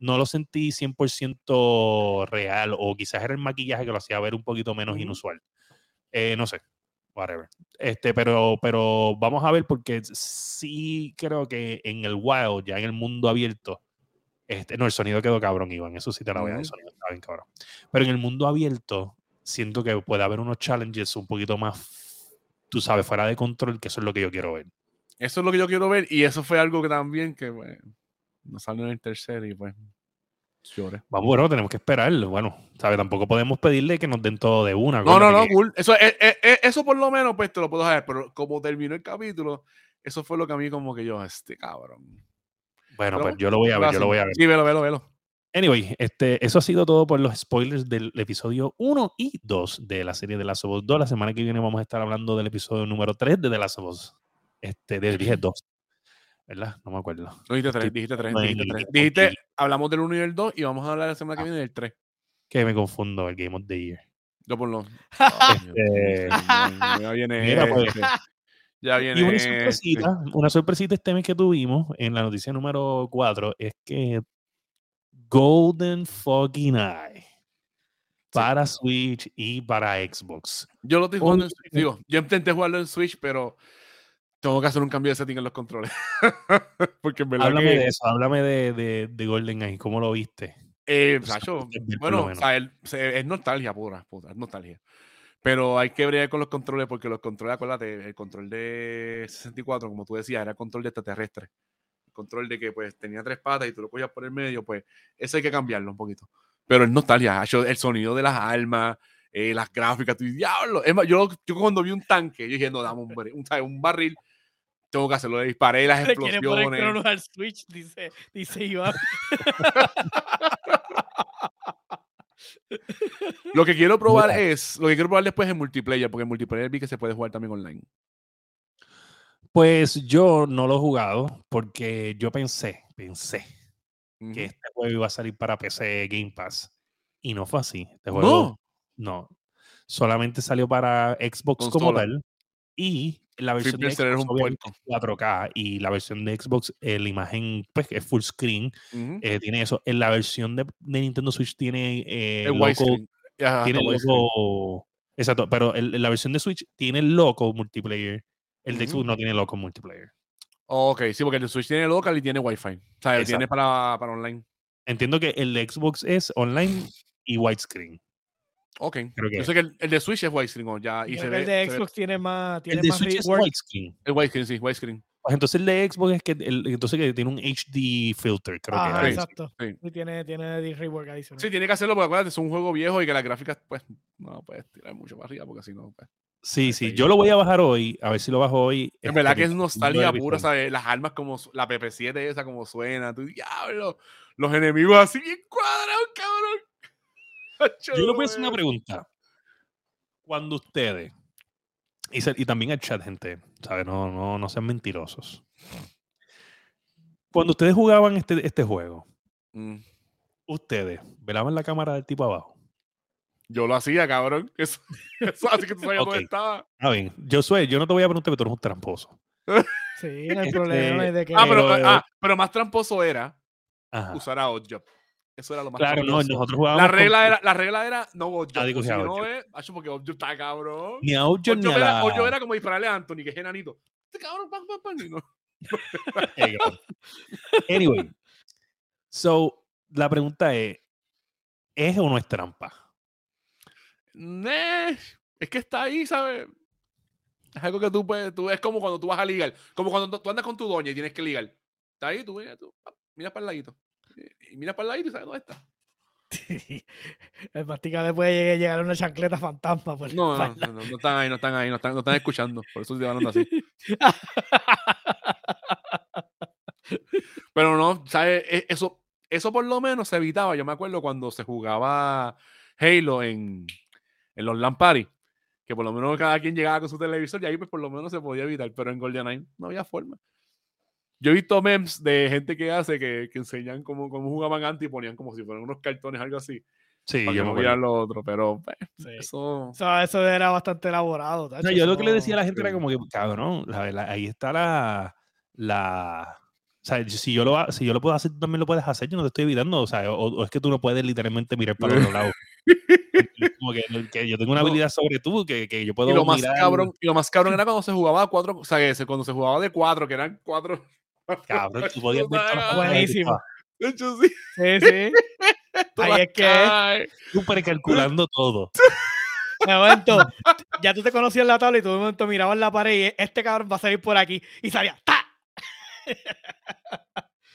No lo sentí 100% real o quizás era el maquillaje que lo hacía ver un poquito menos inusual. Eh, no sé, whatever. Este, pero, pero vamos a ver porque sí creo que en el wild, ya en el mundo abierto, este, no, el sonido quedó cabrón, Iván, eso sí te la voy a Ujú. sonido está bien cabrón. Pero en el mundo abierto, siento que puede haber unos challenges un poquito más, tú sabes, fuera de control, que eso es lo que yo quiero ver. Eso es lo que yo quiero ver y eso fue algo que también que pues, nos salió en el tercer y pues lloré. Vamos, bueno, tenemos que esperar. Bueno, ¿sabes? Tampoco podemos pedirle que nos den todo de una. No, no, no, que- cool. Eso, eh, eh, eh, eso por lo menos pues te lo puedo saber, pero como terminó el capítulo, eso fue lo que a mí como que yo, este cabrón. Bueno, Pero pues yo lo voy a ver, yo lo voy a ver. Sí, velo, velo, velo. Anyway, este, eso ha sido todo por los spoilers del episodio 1 y 2 de la serie de Last of Us 2. La semana que viene vamos a estar hablando del episodio número 3 de The Last of Us. Este, de, dije 2. ¿Verdad? No me acuerdo. No, dijiste Estoy tres, dijiste tres, pensando en dijiste hablamos del 1 y el 2 y vamos a hablar la semana que Ah. viene del 3. Que me confundo, el Game of the Year. Yo por lo. Este, ya viene. Mira, pues. este, Ya viene. Y una este. sorpresita, una sorpresita este mes que tuvimos en la noticia número 4 es que Golden Fucking Eye para Switch y para Xbox. Yo lo estoy jugando en Switch. Digo, yo intenté jugarlo en Switch, pero tengo que hacer un cambio de setting en los controles. Porque en verdad Háblame que, de eso, háblame de, de, de Golden Eye, ¿cómo lo viste? eh, O sea, Sacho, es ver por lo bueno, o menos. sea, el- se- es nostalgia pura, puta, es nostalgia. Pero hay que bregar con los controles porque los controles, acuérdate, el control de 64, como tú decías, era control de extraterrestre. El control de que pues tenía tres patas y tú lo cogías por el medio, pues eso hay que cambiarlo un poquito. Pero es nostalgia, el sonido de las armas, eh, las gráficas, tú, diablo. Es más, yo, yo cuando vi un tanque, yo dije, no, dame un, un, un barril, tengo que hacerlo, le disparé las poner explosiones. cronos al Switch, dice, dice Iván. Lo que quiero probar Mira. es, lo que quiero probar después es multiplayer, porque en multiplayer vi que se puede jugar también online. Pues yo no lo he jugado porque yo pensé, pensé que este juego iba a salir para PC Game Pass y no fue así. Este juego No, no. Solamente salió para Xbox como tal y la versión de Xbox un es 4K y la versión de Xbox eh, la imagen pues es full screen eh, tiene eso. En la versión de, de Nintendo Switch tiene eh, el loco-. Ajá, tiene loco. Exacto, pero el- la versión de Switch tiene loco multiplayer. El de. Xbox no tiene loco multiplayer. Ok, sí, porque el de Switch tiene local y tiene Wi-Fi. O sea, lo tiene Exacto. para, para online. Entiendo que el de Xbox es online y widescreen. Ok. Creo que Yo sé que el, el de Switch es widescreen o ya. Y Creo se que ve, el de se ve- Xbox tiene más, El tiene de más Switch es rework. widescreen. el widescreen, sí, widescreen. Pues entonces el de Xbox es que el, entonces que tiene un HD filter, creo Ajá, que es. exacto. sí. Y tiene, tiene de rework adicional. Sí, tiene que hacerlo porque acuérdate, es un juego viejo y que las gráficas, pues, no puedes tirar mucho para arriba porque si no, pues. Sí, sí, ahí. yo lo voy a bajar hoy, a ver si lo bajo hoy. En este, verdad que es nostalgia pura. ¿sabes? Las armas como la PP7 esa como suena, tú diablo, los enemigos así bien cuadrados, cabrón. Yo le voy a hacer una pregunta. Cuando ustedes, y, se- y también el chat, gente, ¿sabes? No, no, no sean mentirosos. Cuando ustedes jugaban este, este juego, Mm, ustedes velaban la cámara del tipo abajo. Yo lo hacía, cabrón. Eso, eso así que tú sabías Ok. dónde estaba. A ver, yo soy, yo no te voy a preguntar, pero tú eres un tramposo. Sí, no hay Este, problema. es de que Ah, pero, Pero- ah, pero más tramposo era Ajá. usar a Oddjob. Eso era lo más Claro, no, nosotros jugábamos. La con- regla, era, la regla era no Oddjob. Porque cogía si no es, porque Oddjob está cabrón. Ni a Oddjob ni a era, la... Oddjob era como dispararle a Anthony, que es enanito. Este cabrón, pam, pam, pam, no. Anyway, so, la pregunta es, ¿es o no es trampa? Es que está ahí, ¿sabes? Es algo que tú puedes, tú, es como cuando tú vas a ligar, como cuando tú andas con tu doña y tienes que ligar. Está ahí, tú, mira, tú miras para el ladito. Y miras para el ladito y sabes dónde está. el masticable puede llegar a una chancleta fantasma. por No, no, no, no, no están ahí, no están ahí, no están, no están escuchando. Por eso estoy hablando así. Pero no, ¿sabes? E- Eso, eso por lo menos se evitaba. Yo me acuerdo cuando se jugaba Halo en, en los LAN party, que por lo menos cada quien llegaba con su televisor y ahí pues por lo menos se podía evitar, pero en GoldenEye no había forma. Yo he visto memes de gente que hace que, que enseñan cómo, cómo jugaban antes y ponían como si fueran unos cartones, algo así. Sí, para yo que me no lo otro, pero pues, Sí. eso... O sea, eso era bastante elaborado. No, yo lo que le decía a la gente era sí. como que, cabrón, la verdad, ahí está la, la, o sea, si yo lo, si yo lo puedo hacer, tú también lo puedes hacer, yo no te estoy evitando, o sea, o, o es que tú no puedes literalmente mirar para el otro lado. Como que, que yo tengo una habilidad sobre tú que, que yo puedo Y lo más mirar, cabrón, y lo más cabrón era cuando se jugaba a cuatro, o sea, que cuando se jugaba de cuatro, que eran cuatro. cabrón, tú podías Buenísimo. De hecho, sí. Sí, sí. Ahí es que súper calculando todo. de momento, ya tú te conocías la tabla y tú de momento mirabas la pared y este cabrón va a salir por aquí y salía. ¡ta!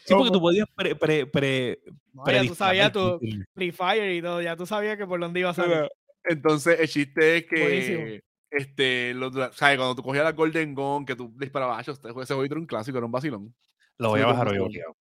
Sí, porque tú podías pre, pre, pre, No, ya tú sabías tu. Free Fire y todo, ya tú sabías que por dónde iba a salir. Entonces, el chiste es Buenísimo. que, este, sea, cuando tú cogías la Golden Gun, que tú disparabas, "Acho, este ese juego era un clásico, era un vacilón. Lo voy a bajar hoy, obligado.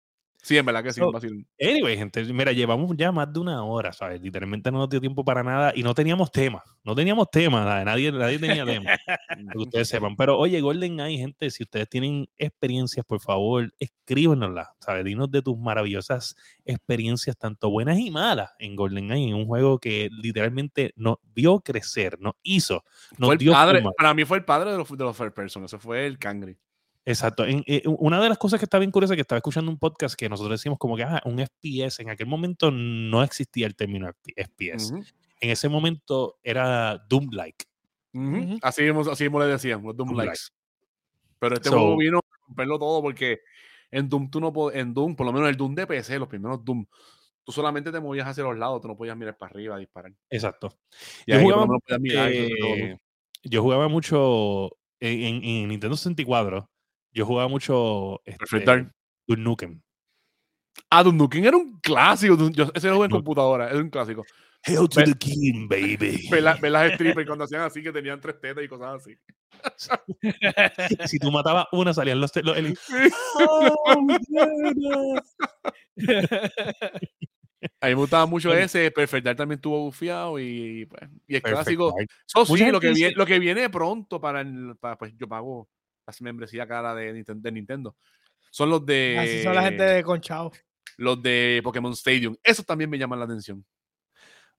Sí, en verdad que sí, So, un. Anyway, gente, mira, llevamos ya más de una hora, ¿sabes? Literalmente no nos dio tiempo para nada y no teníamos tema. No teníamos tema, nadie, nadie tenía tema. que ustedes sepan. Pero oye, GoldenEye, gente, si ustedes tienen experiencias, por favor, escríbenoslas, ¿sabes? Dinos de tus maravillosas experiencias, tanto buenas y malas, en GoldenEye, en un juego que literalmente nos vio crecer, nos hizo, nos Fue el dio padre, para mí fue el padre de los, de los first person, ese fue el Cangri. Exacto. En- eh, una de las cosas que está bien curiosa, que estaba escuchando un podcast que nosotros decimos como que ah, un FPS, en aquel momento no existía el término FPS. En ese momento era Doom-like. Así mismo, así mismo le decían, los Doom Doom-like. Pero este So- juego vino a romperlo todo porque en Doom tú no en Doom, por lo menos el Doom de PC, los primeros Doom, tú solamente te movías hacia los lados, tú no podías mirar para arriba a disparar. Exacto. Y Yo jugaba mirar. Eh, yo jugaba mucho en, en- en Nintendo 64. Yo jugaba mucho Perfect este, Dark. Duke Nukem. Ah, Doom Nukem era un clásico. Yo- ese lo jugué en computadora, era un clásico. Hail to Ve- the king, baby. Ver, la- ver las strippers cuando hacían así, que tenían tres tetas y cosas así. si tú matabas una, salían los... los el- A mí me gustaba mucho ese. Perfect Dark también estuvo bufiado y, pues, y el Perfect clásico. Eso sí, lo que, viene, lo que viene pronto para, el, para pues yo pago la membresía cara de, de Nintendo. Son los de Así son la gente de Conchao. los de Pokémon Stadium. Eso también me llama la atención.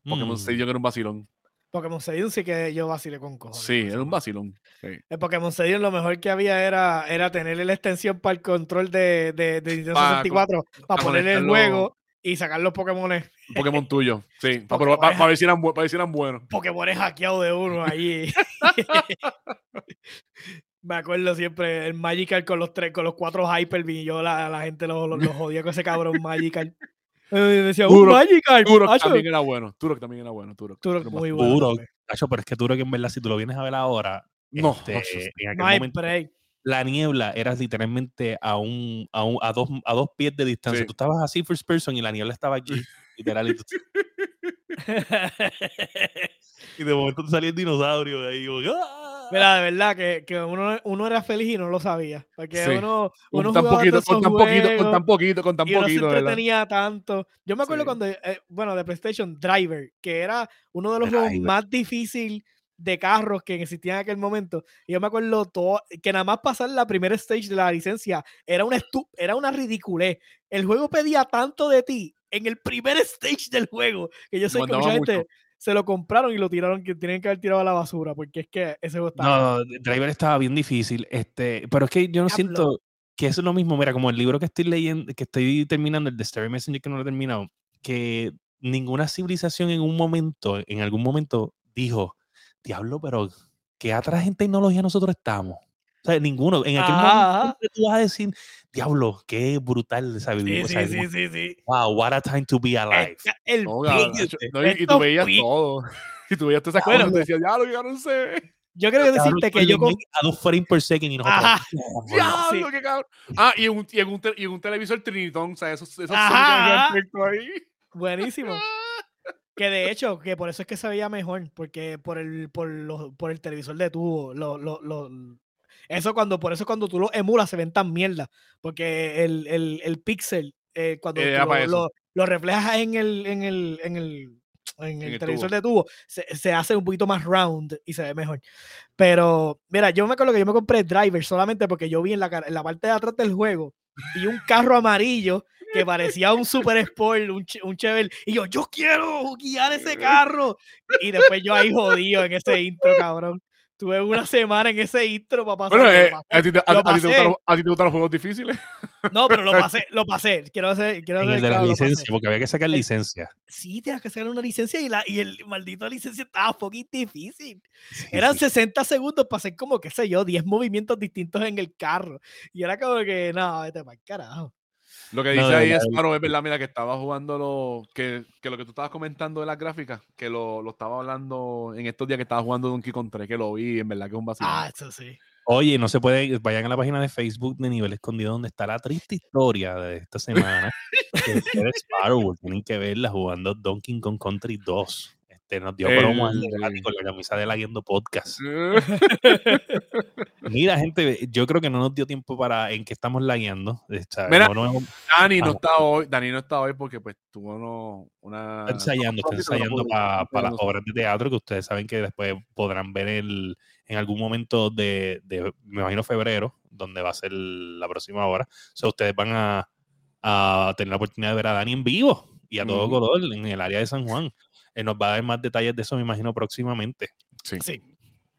Pokémon Mm. Stadium era un vacilón. Pokémon Stadium sí que yo vacilé con cojones. Sí, era un vacilón. sí. El Pokémon Stadium lo mejor que había era, era tenerle la extensión para el control de, de, de Nintendo Pa- 64 para pa ponerle el juego y sacar los Pokémon Pokémon tuyo. Sí, para, es- ver si eran, ver si eran buenos. Pokémon hackeados de uno ahí. Me acuerdo siempre el Magikarp con los tres, con los cuatro Hyper y yo la, la gente lo, lo, lo jodía con ese cabrón Magikarp. Eh, decía, un Turok- Magikarp. Turok macho". también era bueno. Turok también era bueno. Turok, Turok Turok muy bueno. También. Tacho, pero es que que en verdad, si tú lo vienes a ver ahora, No, este, en aquel No hay momento, break. la niebla era literalmente a un, a, un- a dos, a dos pies de distancia. Sí. Tú estabas así first person y la niebla estaba aquí, literal. Y, de momento te salía el dinosaurio de ahí. yo, ¡ah! Mira, de verdad que, que uno, uno era feliz y no lo sabía. Porque Sí. uno, Con uno tan jugaba poquito, con tan poquito, con juegos. tan poquito, con tan y uno se poquito, ¿verdad? entretenía tanto. Yo me acuerdo Sí. cuando, eh, bueno, de PlayStation Driver, que era uno de los juegos Driver. más difíciles de carros que existían en aquel momento. Y yo me acuerdo todo, que nada más pasar la primera stage de la licencia era una, estu- era una ridiculez. El juego pedía tanto de ti en el primer stage del juego que yo sé que mucha mucho. Se lo compraron y lo tiraron, que tienen que haber tirado a la basura, porque es que ese juego estaba... No, Driver estaba bien difícil. Este, pero es que yo no Diablo. siento que eso es lo mismo. Mira, como el libro que estoy leyendo, que estoy terminando, el de Starry Messenger, que no lo he terminado, que ninguna civilización en un momento, en algún momento, dijo, diablo, pero qué atrás en tecnología nosotros estamos. O sea, ninguno. En aquel Ajá, ajá. momento tú vas a decir, diablo, qué brutal. ¿sabes? Sí, O sí, sea, sí, sí, sí. Wow, what a time to be alive. El No, no, y, y tú veías todo. Y tú veías todas esas cosas decías, ya lo llegaron, sé. Yo creo que decirte que yo... Con- a dos frames per second y nosotros. Ajá. "Diablo". Diablo, qué cabrón. Ah, y en un, y en un, te- y en un televisor Trinitón, o sea, esos, esos ahí. Buenísimo. Que de hecho, que por eso es que se veía mejor, porque por el, por los, por el televisor de tubo, lo, lo, lo- eso cuando, por eso cuando tú lo emulas se ven tan mierda, porque el, el, el pixel, eh, cuando Eh, tú pa' lo, lo- lo reflejas en el, en el, en el, en el el televisor tubo. de tubo, se, se hace un poquito más round y se ve mejor. Pero, mira, yo me acuerdo que yo me compré Driver solamente porque yo vi en la, en la parte de atrás del juego y un carro amarillo que parecía un Super Sport, un, un Chevelle, y yo, yo quiero guiar ese carro. Y después yo ahí jodido en ese intro, cabrón. Tuve una semana en ese intro para pasar. Bueno, eh, a, ti te, a- lo a ti te gustan los, a ti te gustan los juegos difíciles. No, pero lo pasé, lo pasé. Quiero hacer, quiero En hacer el de la claro, licencia, porque había que sacar El- licencia. Sí, tenías que sacar una licencia y, la, y el maldito licencia estaba fucking difícil. Sí, Eran sí. 60 segundos para hacer como, qué sé yo, 10 movimientos distintos en el carro. Y era como que, no, vete para el carajo. Lo que dice ahí es, claro, es verdad, mira, que estaba jugando lo que, que lo que tú estabas comentando de las gráficas, que lo, lo estaba hablando en estos días que estaba jugando Donkey Kong 3, que lo vi, en verdad que es un vacío. Ah, eso sí. Oye, no se puede, vayan a la página de Facebook de Nivel Escondido donde está la triste historia de esta semana. que Fred Sparrow, tienen que verla jugando Donkey Kong Country 2. Este, nos dio promo El Gatti de- con la camisa de la Guiendo Podcast. Mira, gente, yo creo que no nos dio tiempo para en que estamos lagueando. Mira, no, no Dani no está hoy, Dani no está hoy porque pues tuvo uno- una... está ensayando, está no, no, no, ensayando no, no, para no, no, las no. obras de teatro que ustedes saben que después podrán ver el, en algún momento de, de, me imagino, febrero, donde va a ser la próxima hora. O sea, ustedes van a, a tener la oportunidad de ver a Dani en vivo y a todo color en el área de San Juan. Él nos va a dar más detalles de eso, me imagino, próximamente. Sí. Sí.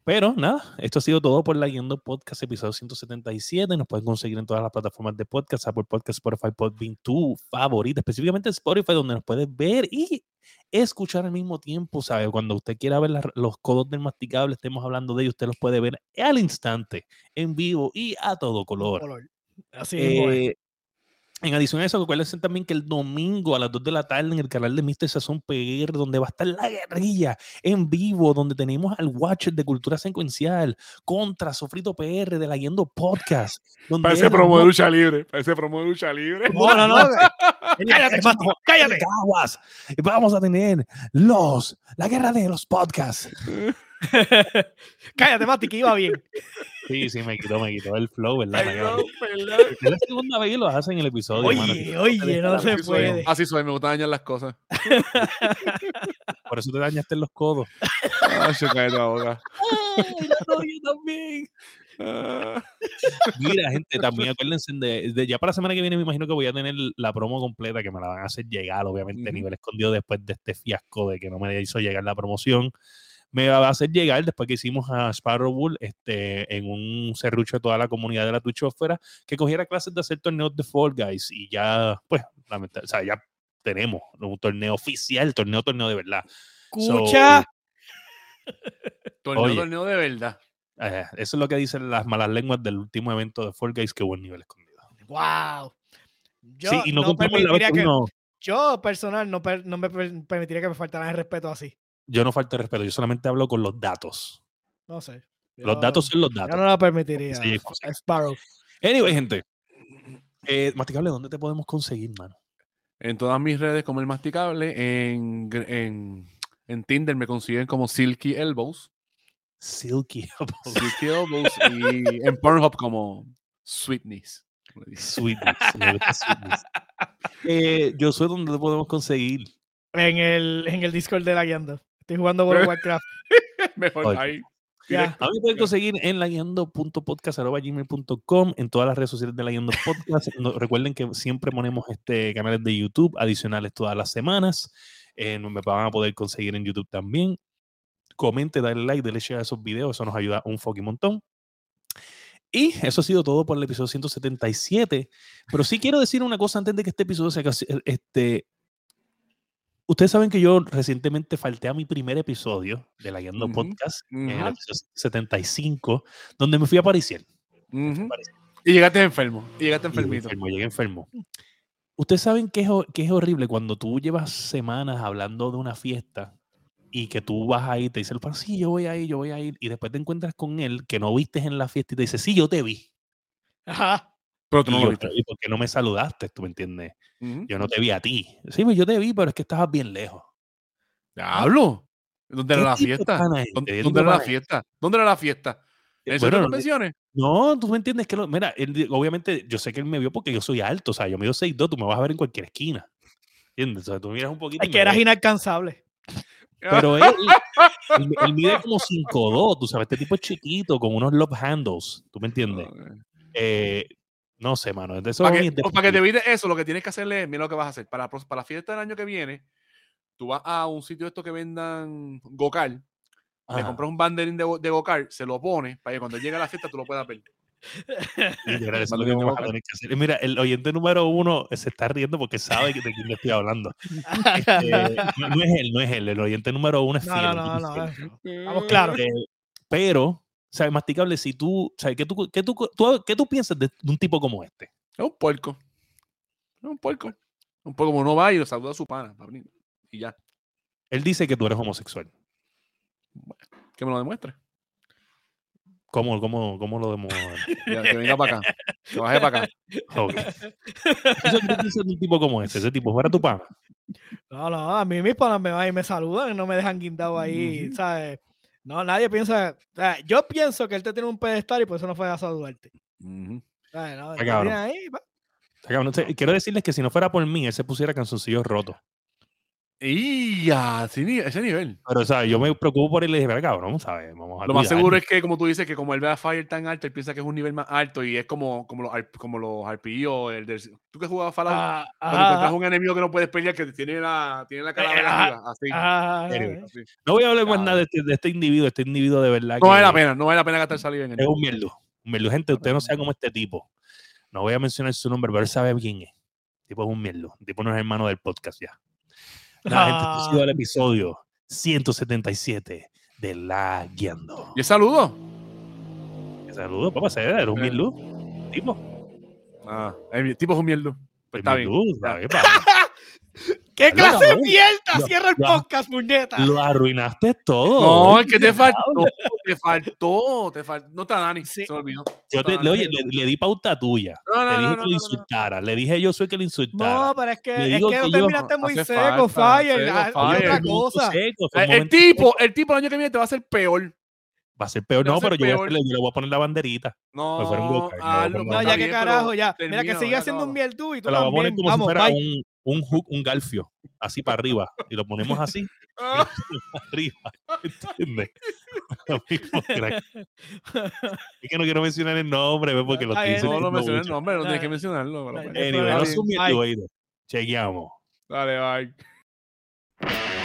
Pero nada, esto ha sido todo por la Guiando Podcast, episodio 177. Nos pueden conseguir en todas las plataformas de podcast, Apple Podcast, Spotify, Podbean, tu favorita, específicamente Spotify, donde nos puedes ver y escuchar al mismo tiempo, ¿sabe? Cuando usted quiera ver los codos del masticable, estemos hablando de ellos, usted los puede ver al instante, en vivo y a todo color. Color. Así. Eh, en adición a eso, acuérdense también que el domingo a las 2 de la tarde en el canal de Mr. Sazón PR, donde va a estar la guerrilla en vivo, donde tenemos al Watcher de Cultura Secuencial contra Sofrito PR de la Yendo Podcast. Donde Parece promo de lucha libre, parece promo de lucha libre. No, no, no. cállate, Mati, cállate. Vamos a tener los, la guerra de los podcasts. cállate, Mati, que iba bien. Sí, sí, me quitó, me quitó el flow, ¿verdad? Perdón. Es la segunda vez que lo hacen en el episodio. mano. Oye, oye, no se Así soy, puede. así soy, me gusta dañar las cosas. Por eso te dañaste en los codos. Ay, se cae la boca. Ay, odio también. Ah. Mira, gente, también acuérdense de, de- ya para la semana que viene me imagino que voy a tener la promo completa que me la van a hacer llegar, obviamente, a nivel escondido después de este fiasco de que no me hizo llegar la promoción. Me va a hacer llegar después que hicimos a Sparrow Bull este, en un serrucho de toda la comunidad de la Twitchósfera que cogiera clases de hacer torneos de Fall Guys y ya, pues, lamenta- o sea, ya tenemos un torneo oficial, torneo, torneo de verdad. Escucha. Torneo, Oye. torneo de verdad. Eh, eso es lo que dicen las malas lenguas del último evento de Fall Guys que hubo en nivel escondido. Wow. Yo sí, y no, no la vez que uno- yo personal no, per- no me per- permitiría que me faltaran el respeto así. Yo no falta de respeto, yo solamente hablo con los datos. No sé. Los Yo- datos son los Yo datos. no lo permitiría. Sí. Sparrow. Anyway, gente. Eh, Masticable, ¿dónde te podemos conseguir, mano? En todas mis redes como el masticable, en, en, en Tinder me consiguen como Silky Elbows. Silky Silky Elbows y en Pornhub como Sweetness. Sweetness. Eh, yo soy donde te podemos conseguir. En el, en el Discord de la guiando. Estoy jugando World of Warcraft. Mejor Oye. ahí. Ya. A mí me pueden conseguir en laguiando.podcast.gmail.com, en todas las redes sociales de La Guiando Podcast. No- recuerden que siempre ponemos este canales de YouTube adicionales todas las semanas. Eh, me van a poder conseguir en YouTube también. Comente, dale like, dale share a esos videos. Eso nos ayuda un fucking montón. Y eso ha sido todo por el episodio 177. Pero sí quiero decir una cosa antes de que este episodio se acabe. Este, ustedes saben que yo recientemente falté a mi primer episodio de La Guiando Podcast, en el episodio 75, donde me fui a Pariciel. Ujú. Y llegaste enfermo. Y llegaste enfermito. Enfermo, llegué enfermo. Ustedes saben que es, que es horrible cuando tú llevas semanas hablando de una fiesta y que tú vas ahí y te dice el pan, sí, yo voy a ir, yo voy a ir, y después te encuentras con él que no viste en la fiesta y te dice, sí, yo te vi. Ajá. Pero tú no lo viste. "¿Y por qué no me saludaste? ¿Tú me entiendes? Yo no te vi a ti. Sí, pues yo te vi, pero es que estabas bien lejos. Diablo. ¿Dónde era ¿Qué la fiesta? ¿Dónde, este? ¿Qué dónde tipo era la fiesta? ¿Dónde era la fiesta? ¿En Bueno, convenciones? No, tú me entiendes que, lo- mira, él obviamente yo sé que él me vio porque yo soy alto, o sea, yo mido 6'2, tú me vas a ver en cualquier esquina. ¿Entiendes? O sea, tú miras un poquito. Es que eras ves. inalcanzable. Pero él, él, él mide como 5'2, tú sabes, este tipo es chiquito, con unos love handles, ¿tú me entiendes? Eh, no sé, mano. De eso Para que, mi- para que te evites eso, lo que tienes que hacerle es, mira lo que vas a hacer. Para, para la fiesta del año que viene, tú vas a un sitio de estos que vendan Gokar, le compras un banderín de, de Gokar, se lo pones para que cuando llegue a la fiesta tú lo puedas ver. Mira, el oyente número uno se está riendo porque sabe que- de quién le estoy hablando. Eh, no, no es él, no es él. El oyente número uno es No, fiel. no, no, no. eh, Vamos claros. Eh, pero, ¿sabes? Masticable, si tú, ¿sabes? ¿Qué tú, qué tú, tú- qué tú piensas de, de un tipo como este? Es un puerco. Es un puerco. Un puerco como uno va y lo saluda a su pana. para venir, Y ya. Él dice que tú eres homosexual. Que me lo demuestre. ¿Cómo, cómo, cómo lo demuestra? Que venga para acá. Que baje para acá. Ok. Eso que de un tipo como ese, ese tipo fuera tu pana. No, no, a mí mis panas me van y me saludan y no me dejan guindado ahí. ¿sabes? No, nadie piensa. o sea, yo pienso que él te tiene un pedestal y por eso no fue a saludarte. Entonces, Quiero decirles que si no fuera por mí, él se pusiera canzoncillos rotos. Y ya, ese ni- ese nivel. Pero, ¿sabes? Yo me preocupo por él y le dije, "Mira, cabrón, ¿sabes? Vamos a Lo más cuidar". seguro es que, como tú dices, que como él ve a Fire tan alto, él piensa que es un nivel más alto y es como, como los, como los RPG o el del... ¿Tú que jugabas Fallout? Ah, Cuando ajá, encuentras un enemigo que no puedes pelear, que tiene la, tiene la calavera ajá, arriba, así. ajá, Anyway. así. No voy a hablar más nada de este, de este individuo. Este individuo de verdad No vale la pena, no vale la pena gastar saliva en él. es un mierdo. Un mierdo. Gente, usted no sabe cómo este tipo. No voy a mencionar su nombre, pero él sabe quién es. El tipo es un mierdo. El tipo no es hermano del podcast ya. Nada, gente, ha sido el episodio 177 de La Guiando. ¿Y el saludo? Saludos, papá, se era un Eh. mierdo. Tipo. Ah, el tipo es un mierdo. Pues está bien. mierdo, ¿sabes? ¿Qué clase de mierda? Lo- Cierra el lo- podcast, puñeta. Lo arruinaste todo. No, es que te faltó, te faltó, te faltó. No está Dani, Sí. se olvidó. Yo te- le, oye, le, le di pauta tuya. No, no, le dije no, que no, lo no, no. insultara. Le dije yo soy que lo insultara. No, pero es que, es que que terminaste muy seco, falta, Fire. seco, Fire. otra cosa. seco, El, tipo, el tipo el año que viene te va a hacer peor. Va a ser peor. No, ser pero yo, voy a peor. hacerle- yo le voy a poner la banderita. No, no, no, No, ya pero carajo, ya. Mira termina, que sigue ya, haciendo un miel tú y tú Te la voy a poner como Vamos, si fuera un, un, hook- un galfio. Así para arriba. Y lo ponemos así. Ah, arriba. ¿Entiendes? Es que no quiero mencionar el nombre, ¿ves? porque lo estoy bien. No lo diciendo mencioné el nombre, no tienes que mencionarlo. no Anyway, no oído. Chequeamos. Dale, bye.